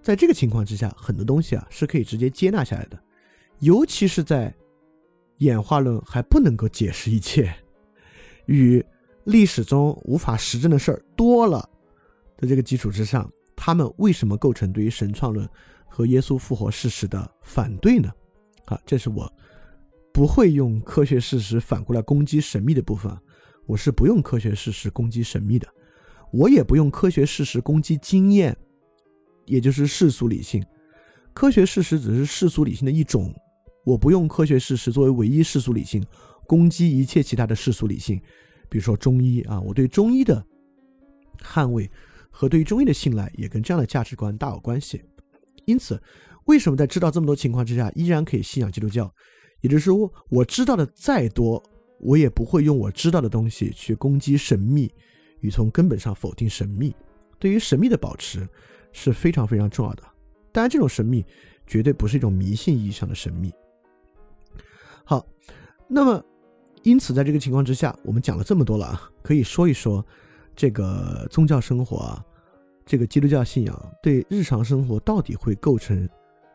在这个情况之下，很多东西啊是可以直接接纳下来的，尤其是在演化论还不能够解释一切，与历史中无法实证的事儿多了的这个基础之上，他们为什么构成对于神创论和耶稣复活事实的反对呢？啊，这是我不会用科学事实反过来攻击神秘的部分。我是不用科学事实攻击神秘的，我也不用科学事实攻击经验，也就是世俗理性。科学事实只是世俗理性的一种，我不用科学事实作为唯一世俗理性攻击一切其他的世俗理性。比如说中医啊，我对中医的捍卫和对于中医的信赖也跟这样的价值观大有关系。因此，为什么在知道这么多情况之下依然可以信仰基督教？也就是说，我知道的再多。我也不会用我知道的东西去攻击神秘，与从根本上否定神秘。对于神秘的保持是非常非常重要的。当然，这种神秘绝对不是一种迷信意义上的神秘。好，那么因此，在这个情况之下，我们讲了这么多了啊，可以说一说这个宗教生活啊，这个基督教信仰对日常生活到底会构成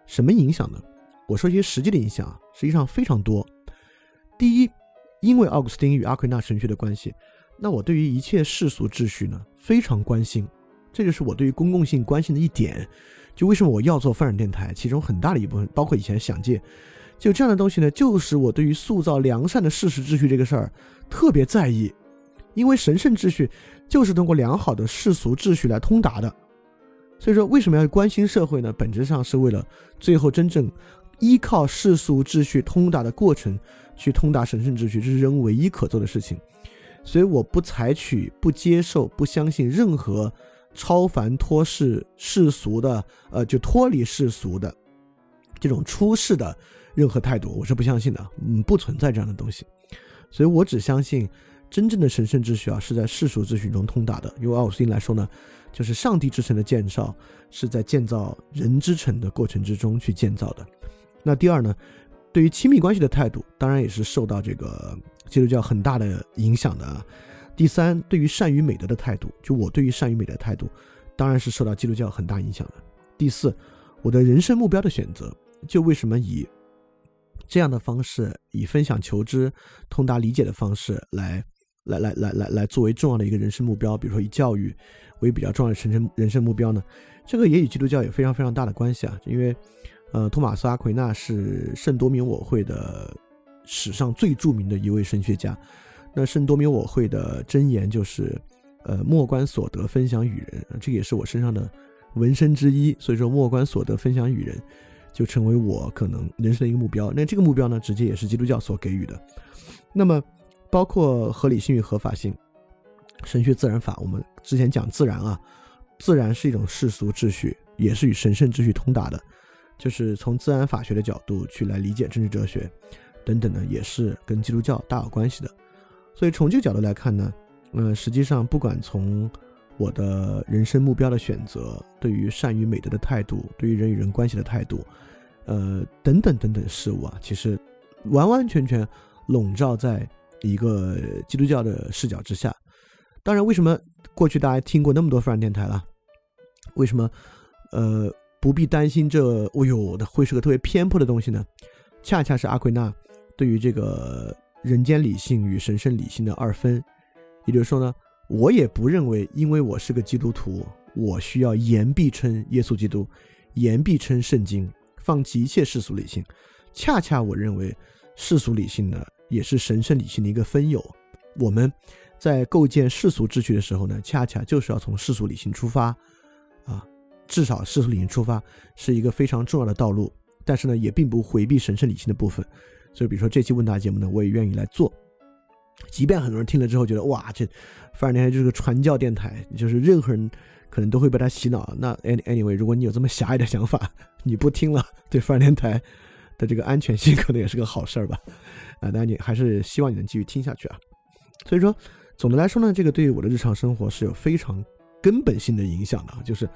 什么影响呢？我说一些实际的影响啊，实际上非常多。第一。因为奥古斯丁与阿奎那神学的关系，那我对于一切世俗秩序呢非常关心，这就是我对于公共性关心的一点。就为什么我要做泛展电台，其中很大的一部分，包括以前想借，就这样的东西呢，就是我对于塑造良善的事实秩序这个事儿特别在意，因为神圣秩序就是通过良好的世俗秩序来通达的。所以说，为什么要关心社会呢？本质上是为了最后真正依靠世俗秩序通达的过程。去通达神圣秩序，这是人唯一可做的事情，所以我不采取、不接受、不相信任何超凡脱世世俗的，呃，就脱离世俗的这种出世的任何态度，我是不相信的，嗯，不存在这样的东西，所以我只相信真正的神圣秩序啊，是在世俗秩序中通达的。用奥斯汀来说呢，就是上帝之城的建造是在建造人之城的过程之中去建造的。那第二呢？对于亲密关系的态度，当然也是受到这个基督教很大的影响的。第三，对于善与美德的态度，就我对于善与美的态度，当然是受到基督教很大影响的。第四，我的人生目标的选择，就为什么以这样的方式，以分享求知、通达理解的方式来，来，来，来，来，来作为重要的一个人生目标，比如说以教育为比较重要的人生人生目标呢？这个也与基督教有非常非常大的关系啊，因为。呃，托马斯阿奎那是圣多明我会的史上最著名的一位神学家。那圣多明我会的箴言就是，呃，莫观所得，分享与人。这也是我身上的纹身之一。所以说，莫观所得，分享与人，就成为我可能人生的一个目标。那这个目标呢，直接也是基督教所给予的。那么，包括合理性与合法性、神学自然法，我们之前讲自然啊，自然是一种世俗秩序，也是与神圣秩序通达的。就是从自然法学的角度去来理解政治哲学，等等呢，也是跟基督教大有关系的。所以从这个角度来看呢，呃，实际上不管从我的人生目标的选择，对于善与美德的态度，对于人与人关系的态度，呃，等等等等事物啊，其实完完全全笼罩在一个基督教的视角之下。当然，为什么过去大家听过那么多富人电台了？为什么，呃？不必担心这，哦呦，会是个特别偏颇的东西呢。恰恰是阿奎那对于这个人间理性与神圣理性的二分。也就是说呢，我也不认为，因为我是个基督徒，我需要言必称耶稣基督，言必称圣经，放弃一切世俗理性。恰恰我认为，世俗理性呢，也是神圣理性的一个分友。我们在构建世俗秩序的时候呢，恰恰就是要从世俗理性出发。啊至少世俗理性出发是一个非常重要的道路，但是呢，也并不回避神圣理性的部分。所以，比如说这期问答节目呢，我也愿意来做。即便很多人听了之后觉得哇，这范尔电台就是个传教电台，就是任何人可能都会被他洗脑。那 anyway，如果你有这么狭隘的想法，你不听了，对范尔电台的这个安全性可能也是个好事儿吧？啊，当然你还是希望你能继续听下去啊。所以说，总的来说呢，这个对于我的日常生活是有非常根本性的影响的，就是。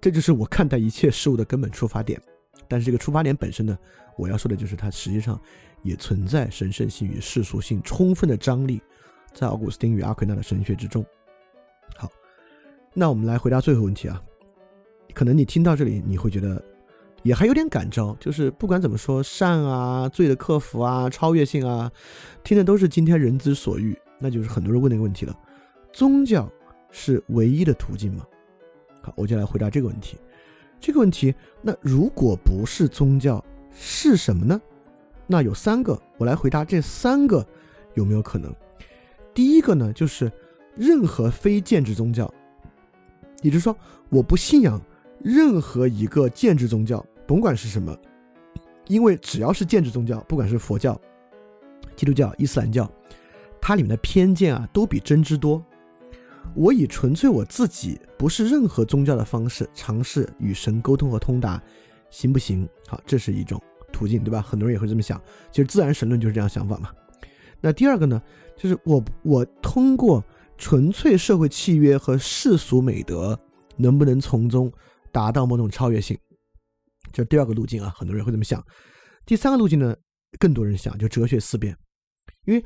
这就是我看待一切事物的根本出发点，但是这个出发点本身呢，我要说的就是它实际上也存在神圣性与世俗性充分的张力，在奥古斯丁与阿奎那的神学之中。好，那我们来回答最后问题啊，可能你听到这里你会觉得也还有点感召，就是不管怎么说，善啊、罪的克服啊、超越性啊，听的都是今天人之所欲，那就是很多人问的一个问题了：宗教是唯一的途径吗？好，我就来回答这个问题。这个问题，那如果不是宗教，是什么呢？那有三个，我来回答这三个有没有可能？第一个呢，就是任何非建制宗教，也就是说，我不信仰任何一个建制宗教，甭管是什么，因为只要是建制宗教，不管是佛教、基督教、伊斯兰教，它里面的偏见啊，都比真知多。我以纯粹我自己，不是任何宗教的方式尝试与神沟通和通达，行不行？好，这是一种途径，对吧？很多人也会这么想。其实自然神论就是这样想法嘛。那第二个呢，就是我我通过纯粹社会契约和世俗美德，能不能从中达到某种超越性？这是第二个路径啊，很多人会这么想。第三个路径呢，更多人想就哲学思辨，因为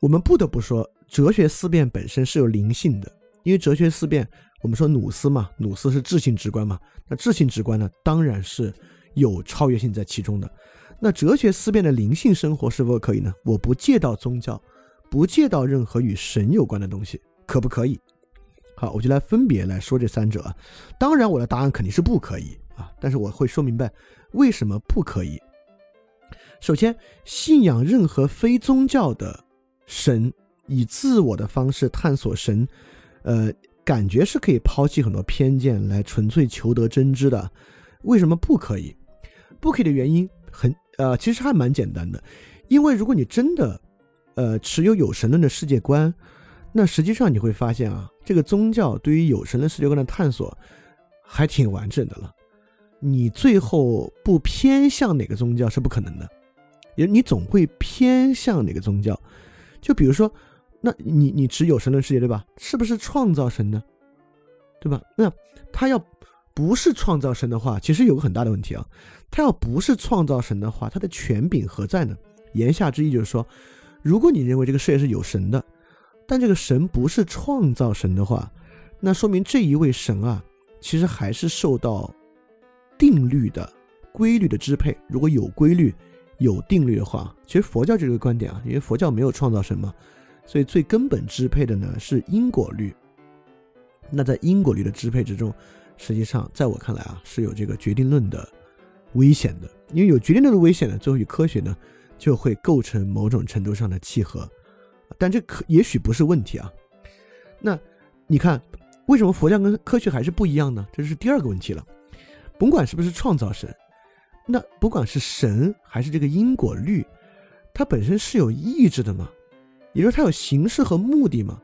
我们不得不说。哲学思辨本身是有灵性的，因为哲学思辨，我们说努斯嘛，努斯是智性直观嘛，那智性直观呢，当然是有超越性在其中的。那哲学思辨的灵性生活是否可以呢？我不借到宗教，不借到任何与神有关的东西，可不可以？好，我就来分别来说这三者啊。当然，我的答案肯定是不可以啊，但是我会说明白为什么不可以。首先，信仰任何非宗教的神。以自我的方式探索神，呃，感觉是可以抛弃很多偏见来纯粹求得真知的。为什么不可以？不可以的原因很呃，其实还蛮简单的。因为如果你真的呃持有有神论的世界观，那实际上你会发现啊，这个宗教对于有神论世界观的探索还挺完整的了。你最后不偏向哪个宗教是不可能的，也你总会偏向哪个宗教。就比如说。那你你持有神论世界对吧？是不是创造神呢？对吧？那他要不是创造神的话，其实有个很大的问题啊。他要不是创造神的话，他的权柄何在呢？言下之意就是说，如果你认为这个世界是有神的，但这个神不是创造神的话，那说明这一位神啊，其实还是受到定律的规律的支配。如果有规律、有定律的话，其实佛教这个观点啊，因为佛教没有创造神嘛。所以最根本支配的呢是因果律。那在因果律的支配之中，实际上在我看来啊是有这个决定论的危险的，因为有决定论的危险呢，最后与科学呢就会构成某种程度上的契合，但这可也许不是问题啊。那你看，为什么佛教跟科学还是不一样呢？这是第二个问题了。甭管是不是创造神，那不管是神还是这个因果律，它本身是有意志的嘛？也就是它有形式和目的嘛？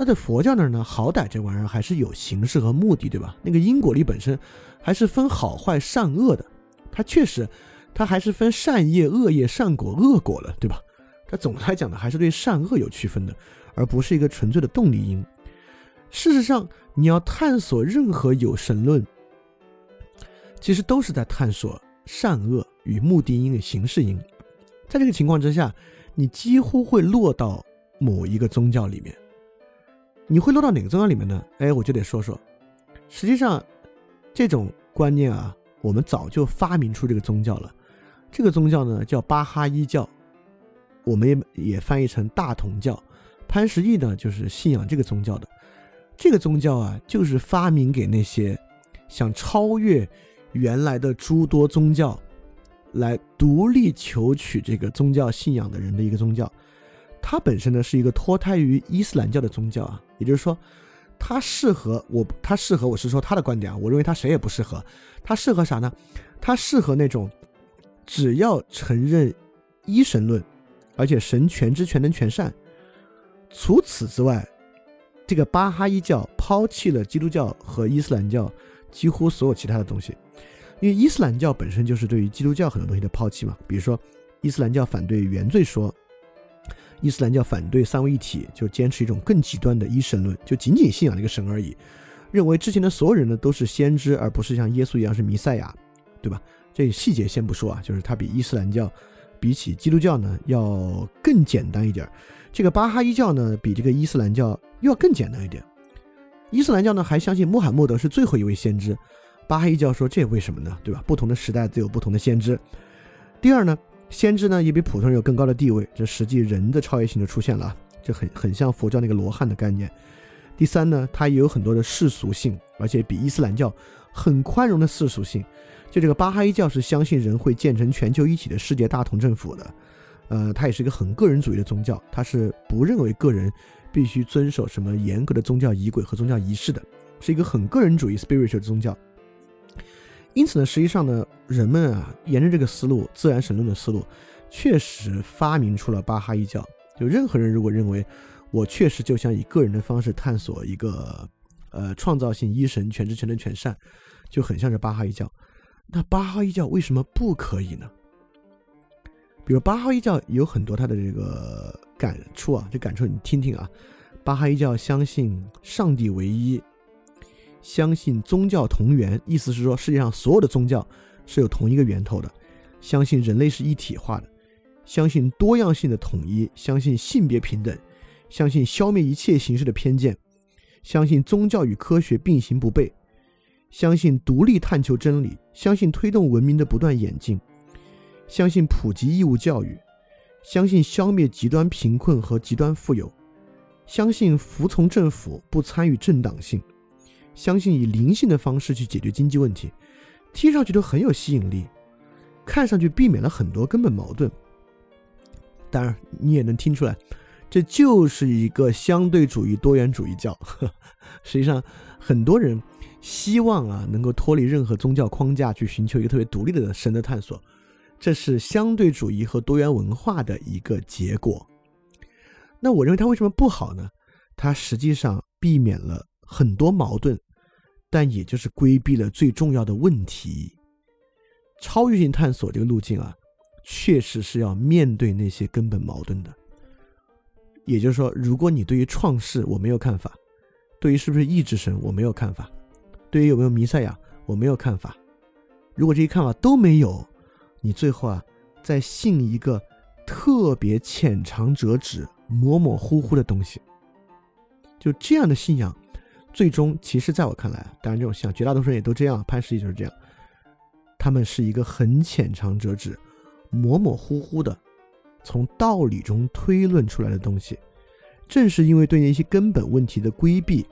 那在佛教那儿呢，好歹这玩意儿还是有形式和目的，对吧？那个因果力本身还是分好坏善恶的，它确实，它还是分善业、恶业、善果、恶果的，对吧？它总的来讲呢，还是对善恶有区分的，而不是一个纯粹的动力因。事实上，你要探索任何有神论，其实都是在探索善恶与目的因与形式因。在这个情况之下，你几乎会落到某一个宗教里面。你会落到哪个宗教里面呢？哎，我就得说说。实际上，这种观念啊，我们早就发明出这个宗教了。这个宗教呢，叫巴哈伊教，我们也也翻译成大同教。潘石屹呢，就是信仰这个宗教的。这个宗教啊，就是发明给那些想超越原来的诸多宗教，来独立求取这个宗教信仰的人的一个宗教。它本身呢是一个脱胎于伊斯兰教的宗教啊，也就是说，他适合我，他适合我是说他的观点啊，我认为他谁也不适合。他适合啥呢？他适合那种只要承认一神论，而且神全知全能全善，除此之外。这个巴哈伊教抛弃了基督教和伊斯兰教几乎所有其他的东西，因为伊斯兰教本身就是对于基督教很多东西的抛弃嘛。比如说，伊斯兰教反对原罪说，伊斯兰教反对三位一体，就坚持一种更极端的一神论，就仅仅信仰一个神而已，认为之前的所有人呢都是先知，而不是像耶稣一样是弥赛亚，对吧？这细节先不说啊，就是它比伊斯兰教比起基督教呢要更简单一点。这个巴哈伊教呢，比这个伊斯兰教又要更简单一点。伊斯兰教呢，还相信穆罕默德是最后一位先知。巴哈伊教说，这为什么呢？对吧？不同的时代自有不同的先知。第二呢，先知呢也比普通人有更高的地位，这实际人的超越性就出现了，这很很像佛教那个罗汉的概念。第三呢，它也有很多的世俗性，而且比伊斯兰教很宽容的世俗性。就这个巴哈伊教是相信人会建成全球一体的世界大同政府的。呃，它也是一个很个人主义的宗教，它是不认为个人必须遵守什么严格的宗教仪轨和宗教仪式的，是一个很个人主义 spiritual 的宗教。因此呢，实际上呢，人们啊，沿着这个思路，自然神论的思路，确实发明出了巴哈伊教。就任何人如果认为我确实就想以个人的方式探索一个呃创造性一神全知全能全善，就很像是巴哈伊教。那巴哈伊教为什么不可以呢？比如巴哈伊教有很多他的这个感触啊，这感触你听听啊。巴哈伊教相信上帝唯一，相信宗教同源，意思是说世界上所有的宗教是有同一个源头的，相信人类是一体化的，相信多样性的统一，相信性别平等，相信消灭一切形式的偏见，相信宗教与科学并行不悖，相信独立探求真理，相信推动文明的不断演进。相信普及义务教育，相信消灭极端贫困和极端富有，相信服从政府不参与政党性，相信以灵性的方式去解决经济问题，听上去都很有吸引力，看上去避免了很多根本矛盾。当然，你也能听出来，这就是一个相对主义多元主义教。实际上，很多人希望啊能够脱离任何宗教框架，去寻求一个特别独立的神的探索。这是相对主义和多元文化的一个结果。那我认为它为什么不好呢？它实际上避免了很多矛盾，但也就是规避了最重要的问题。超越性探索这个路径啊，确实是要面对那些根本矛盾的。也就是说，如果你对于创世我没有看法，对于是不是意志神我没有看法，对于有没有弥赛亚我没有看法，如果这些看法都没有。你最后啊，再信一个特别浅尝辄止、模模糊糊的东西，就这样的信仰，最终其实在我看来，当然这种像绝大多数人也都这样，潘石屹就是这样，他们是一个很浅尝辄止、模模糊糊的，从道理中推论出来的东西。正是因为对那些根本问题的规避，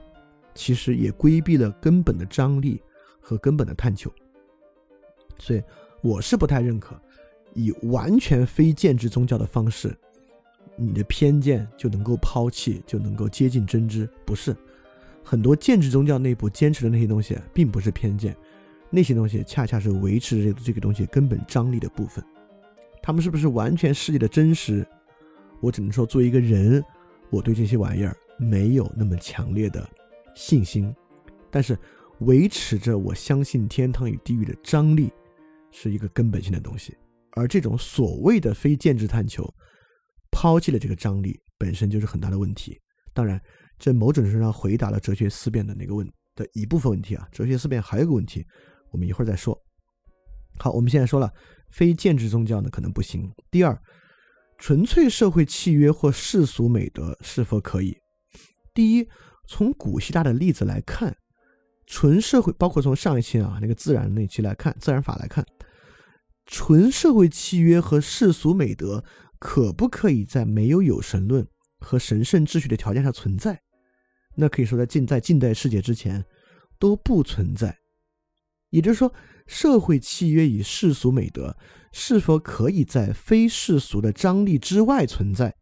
其实也规避了根本的张力和根本的探求，所以。我是不太认可以完全非建制宗教的方式，你的偏见就能够抛弃，就能够接近真知，不是。很多建制宗教内部坚持的那些东西，并不是偏见，那些东西恰恰是维持这这个东西根本张力的部分。他们是不是完全世界的真实？我只能说，作为一个人，我对这些玩意儿没有那么强烈的信心。但是，维持着我相信天堂与地狱的张力，是一个根本性的东西。而这种所谓的非建制探求，抛弃了这个张力，本身就是很大的问题。当然。这某种程度上回答了哲学思辨的那个问的一部分问题啊。哲学思辨还有个问题，我们一会儿再说。好，我们现在说了，非建制宗教呢可能不行。第二，纯粹社会契约或世俗美德是否可以？第一，从古希腊的例子来看，纯社会，包括从上一期啊那个自然那期来看，自然法来看，纯社会契约和世俗美德可不可以在没有有神论和神圣秩序的条件下存在？那可以说，在近在近代世界之前都不存在。也就是说，社会契约与世俗美德是否可以在非世俗的张力之外存在？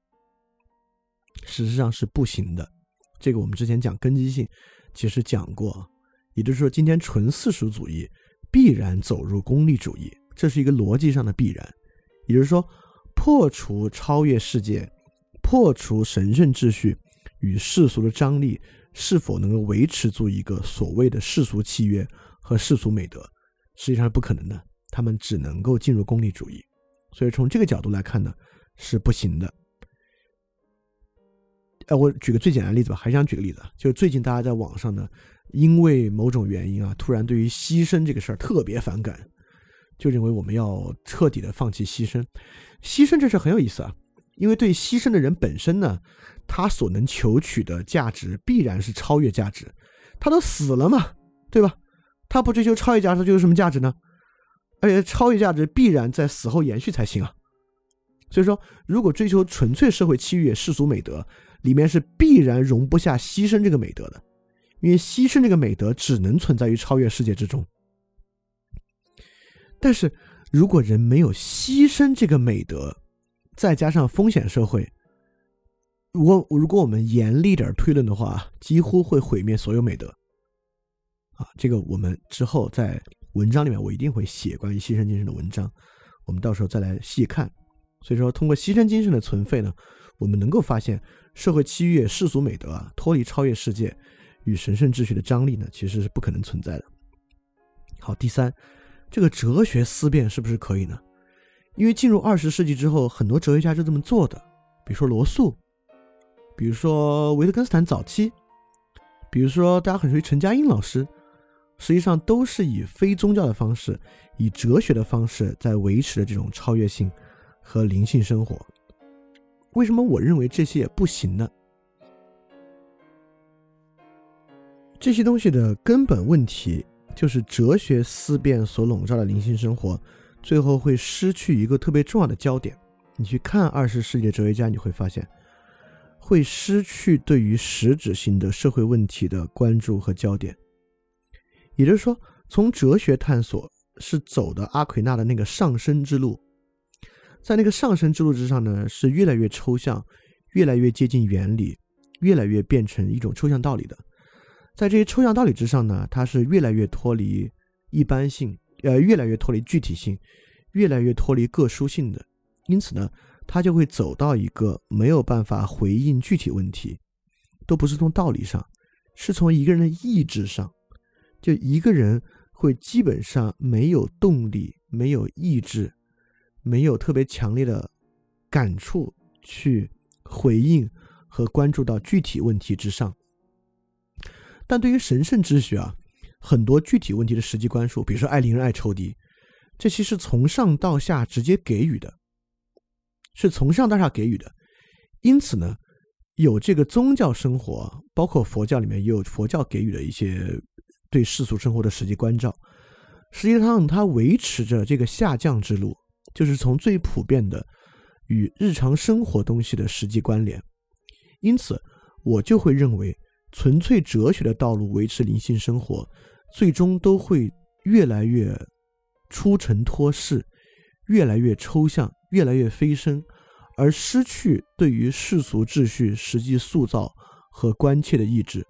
事实上是不行的。这个我们之前讲根基性，其实讲过。也就是说，今天纯世俗主义必然走入功利主义，这是一个逻辑上的必然。也就是说，破除超越世界，破除神圣秩序。与世俗的张力是否能够维持住一个所谓的世俗契约和世俗美德，实际上是不可能的。他们只能够进入功利主义，所以从这个角度来看呢，是不行的。哎，我举个最简单的例子吧，还想举个例子，就是最近大家在网上呢，因为某种原因啊，突然对于牺牲这个事儿特别反感，就认为我们要彻底的放弃牺牲。牺牲这事很有意思啊，因为对牺牲的人本身呢。他所能求取的价值必然是超越价值，他都死了嘛，对吧？他不追求超越价值，就有什么价值呢？而且超越价值必然在死后延续才行啊。所以说，如果追求纯粹社会契约、世俗美德，里面是必然容不下牺牲这个美德的，因为牺牲这个美德只能存在于超越世界之中。但是如果人没有牺牲这个美德，再加上风险社会。如果如果我们严厉点推论的话，几乎会毁灭所有美德。啊，这个我们之后在文章里面我一定会写关于牺牲精神的文章，我们到时候再来细看。所以说，通过牺牲精神的存废呢，我们能够发现社会契约、世俗美德啊，脱离超越世界与神圣秩序的张力呢，其实是不可能存在的。好，第三，这个哲学思辨是不是可以呢？因为进入二十世纪之后，很多哲学家就这么做的，比如说罗素。比如说维特根斯坦早期，比如说大家很熟悉陈嘉映老师，实际上都是以非宗教的方式，以哲学的方式在维持的这种超越性和灵性生活。为什么我认为这些也不行呢？这些东西的根本问题就是哲学思辨所笼罩的灵性生活，最后会失去一个特别重要的焦点。你去看二十世纪的哲学家，你会发现。会失去对于实质性的社会问题的关注和焦点，也就是说，从哲学探索是走的阿奎那的那个上升之路，在那个上升之路之上呢，是越来越抽象，越来越接近原理，越来越变成一种抽象道理的。在这些抽象道理之上呢，它是越来越脱离一般性，呃，越来越脱离具体性，越来越脱离个殊性的。因此呢。他就会走到一个没有办法回应具体问题，都不是从道理上，是从一个人的意志上。就一个人会基本上没有动力、没有意志、没有特别强烈的感触去回应和关注到具体问题之上。但对于神圣秩序啊，很多具体问题的实际关注，比如说爱邻人、爱仇敌，这其实从上到下直接给予的。是从上到下给予的，因此呢，有这个宗教生活，包括佛教里面也有佛教给予的一些对世俗生活的实际关照。实际上，它维持着这个下降之路，就是从最普遍的与日常生活东西的实际关联。因此，我就会认为，纯粹哲学的道路维持灵性生活，最终都会越来越出尘脱世，越来越抽象，越来越飞升，而失去对于世俗秩序实际塑造和关切的意志。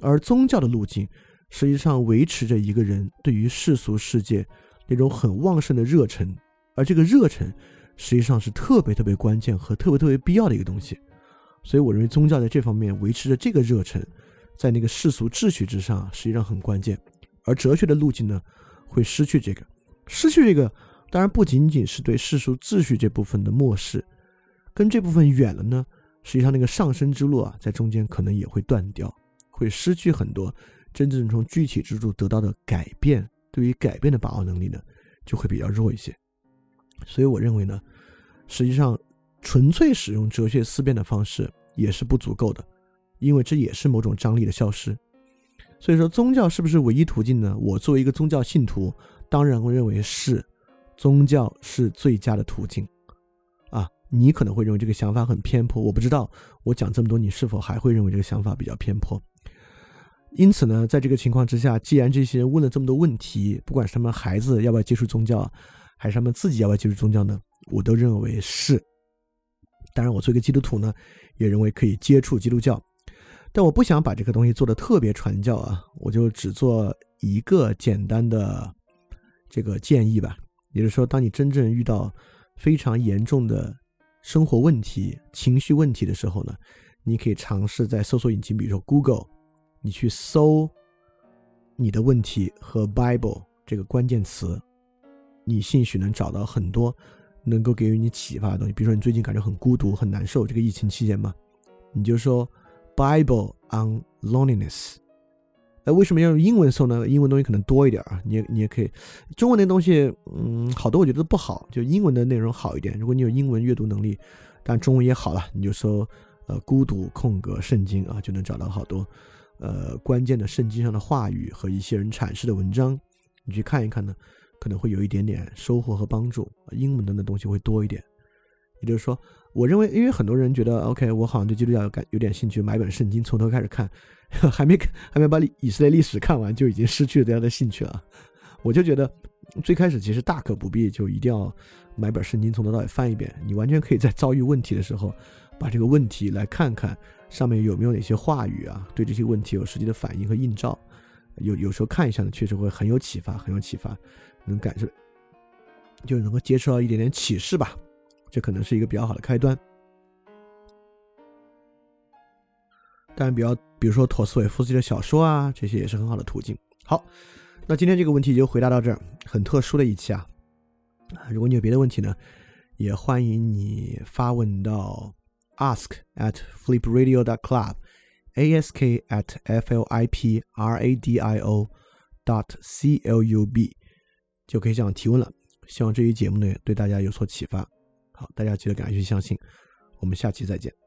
而宗教的路径，实际上维持着一个人对于世俗世界那种很旺盛的热忱，而这个热忱，实际上是特别特别关键和特别特别必要的一个东西。所以，我认为宗教在这方面维持着这个热忱，在那个世俗秩序之上，实际上很关键。而哲学的路径呢，会失去这个，失去这个，当然不仅仅是对世俗秩序这部分的漠视，跟这部分远了呢，实际上那个上升之路啊，在中间可能也会断掉，会失去很多真正从具体之处得到的改变，对于改变的把握能力呢，就会比较弱一些。所以我认为呢，实际上纯粹使用哲学思辨的方式也是不足够的，因为这也是某种张力的消失。所以说，宗教是不是唯一途径呢？我作为一个宗教信徒，当然会认为是，宗教是最佳的途径。啊，你可能会认为这个想法很偏颇，我不知道。我讲这么多，你是否还会认为这个想法比较偏颇？因此呢，在这个情况之下，既然这些人问了这么多问题，不管是他们孩子要不要接触宗教，还是他们自己要不要接触宗教呢？我都认为是。当然，我作为一个基督徒呢，也认为可以接触基督教。但我不想把这个东西做的特别传教啊，我就只做一个简单的这个建议吧。也就是说，当你真正遇到非常严重的生活问题、情绪问题的时候呢，你可以尝试在搜索引擎，比如说 Google，你去搜你的问题和 Bible 这个关键词，你兴许能找到很多能够给予你启发的东西。比如说，你最近感觉很孤独、很难受，这个疫情期间嘛，你就说。Bible on loneliness，那为什么要用英文搜呢？英文东西可能多一点啊，你也你也可以，中文那东西，嗯，好多我觉得都不好，就英文的内容好一点。如果你有英文阅读能力，但中文也好了，你就搜呃孤独空格圣经啊，就能找到好多呃关键的圣经上的话语和一些人阐释的文章，你去看一看呢，可能会有一点点收获和帮助。英文的那东西会多一点，也就是说。我认为，因为很多人觉得，OK，我好像对基督教感有点兴趣，买本圣经从头开始看，还没还没把以色列历史看完，就已经失去了这样的兴趣了。我就觉得，最开始其实大可不必，就一定要买本圣经从头到尾翻一遍。你完全可以在遭遇问题的时候，把这个问题来看看上面有没有哪些话语啊，对这些问题有实际的反应和映照。有有时候看一下呢，确实会很有启发，很有启发，能感受，就能够接触到一点点启示吧。这可能是一个比较好的开端，当然，比较比如说陀思妥耶夫斯基的小说啊，这些也是很好的途径。好，那今天这个问题就回答到这儿，很特殊的一期啊。如果你有别的问题呢，也欢迎你发问到 ask at flipradio dot club，ask at f l i p r a d i o dot c l u b，就可以向我提问了。希望这期节目呢对大家有所启发。好，大家记得赶快去相信。我们下期再见。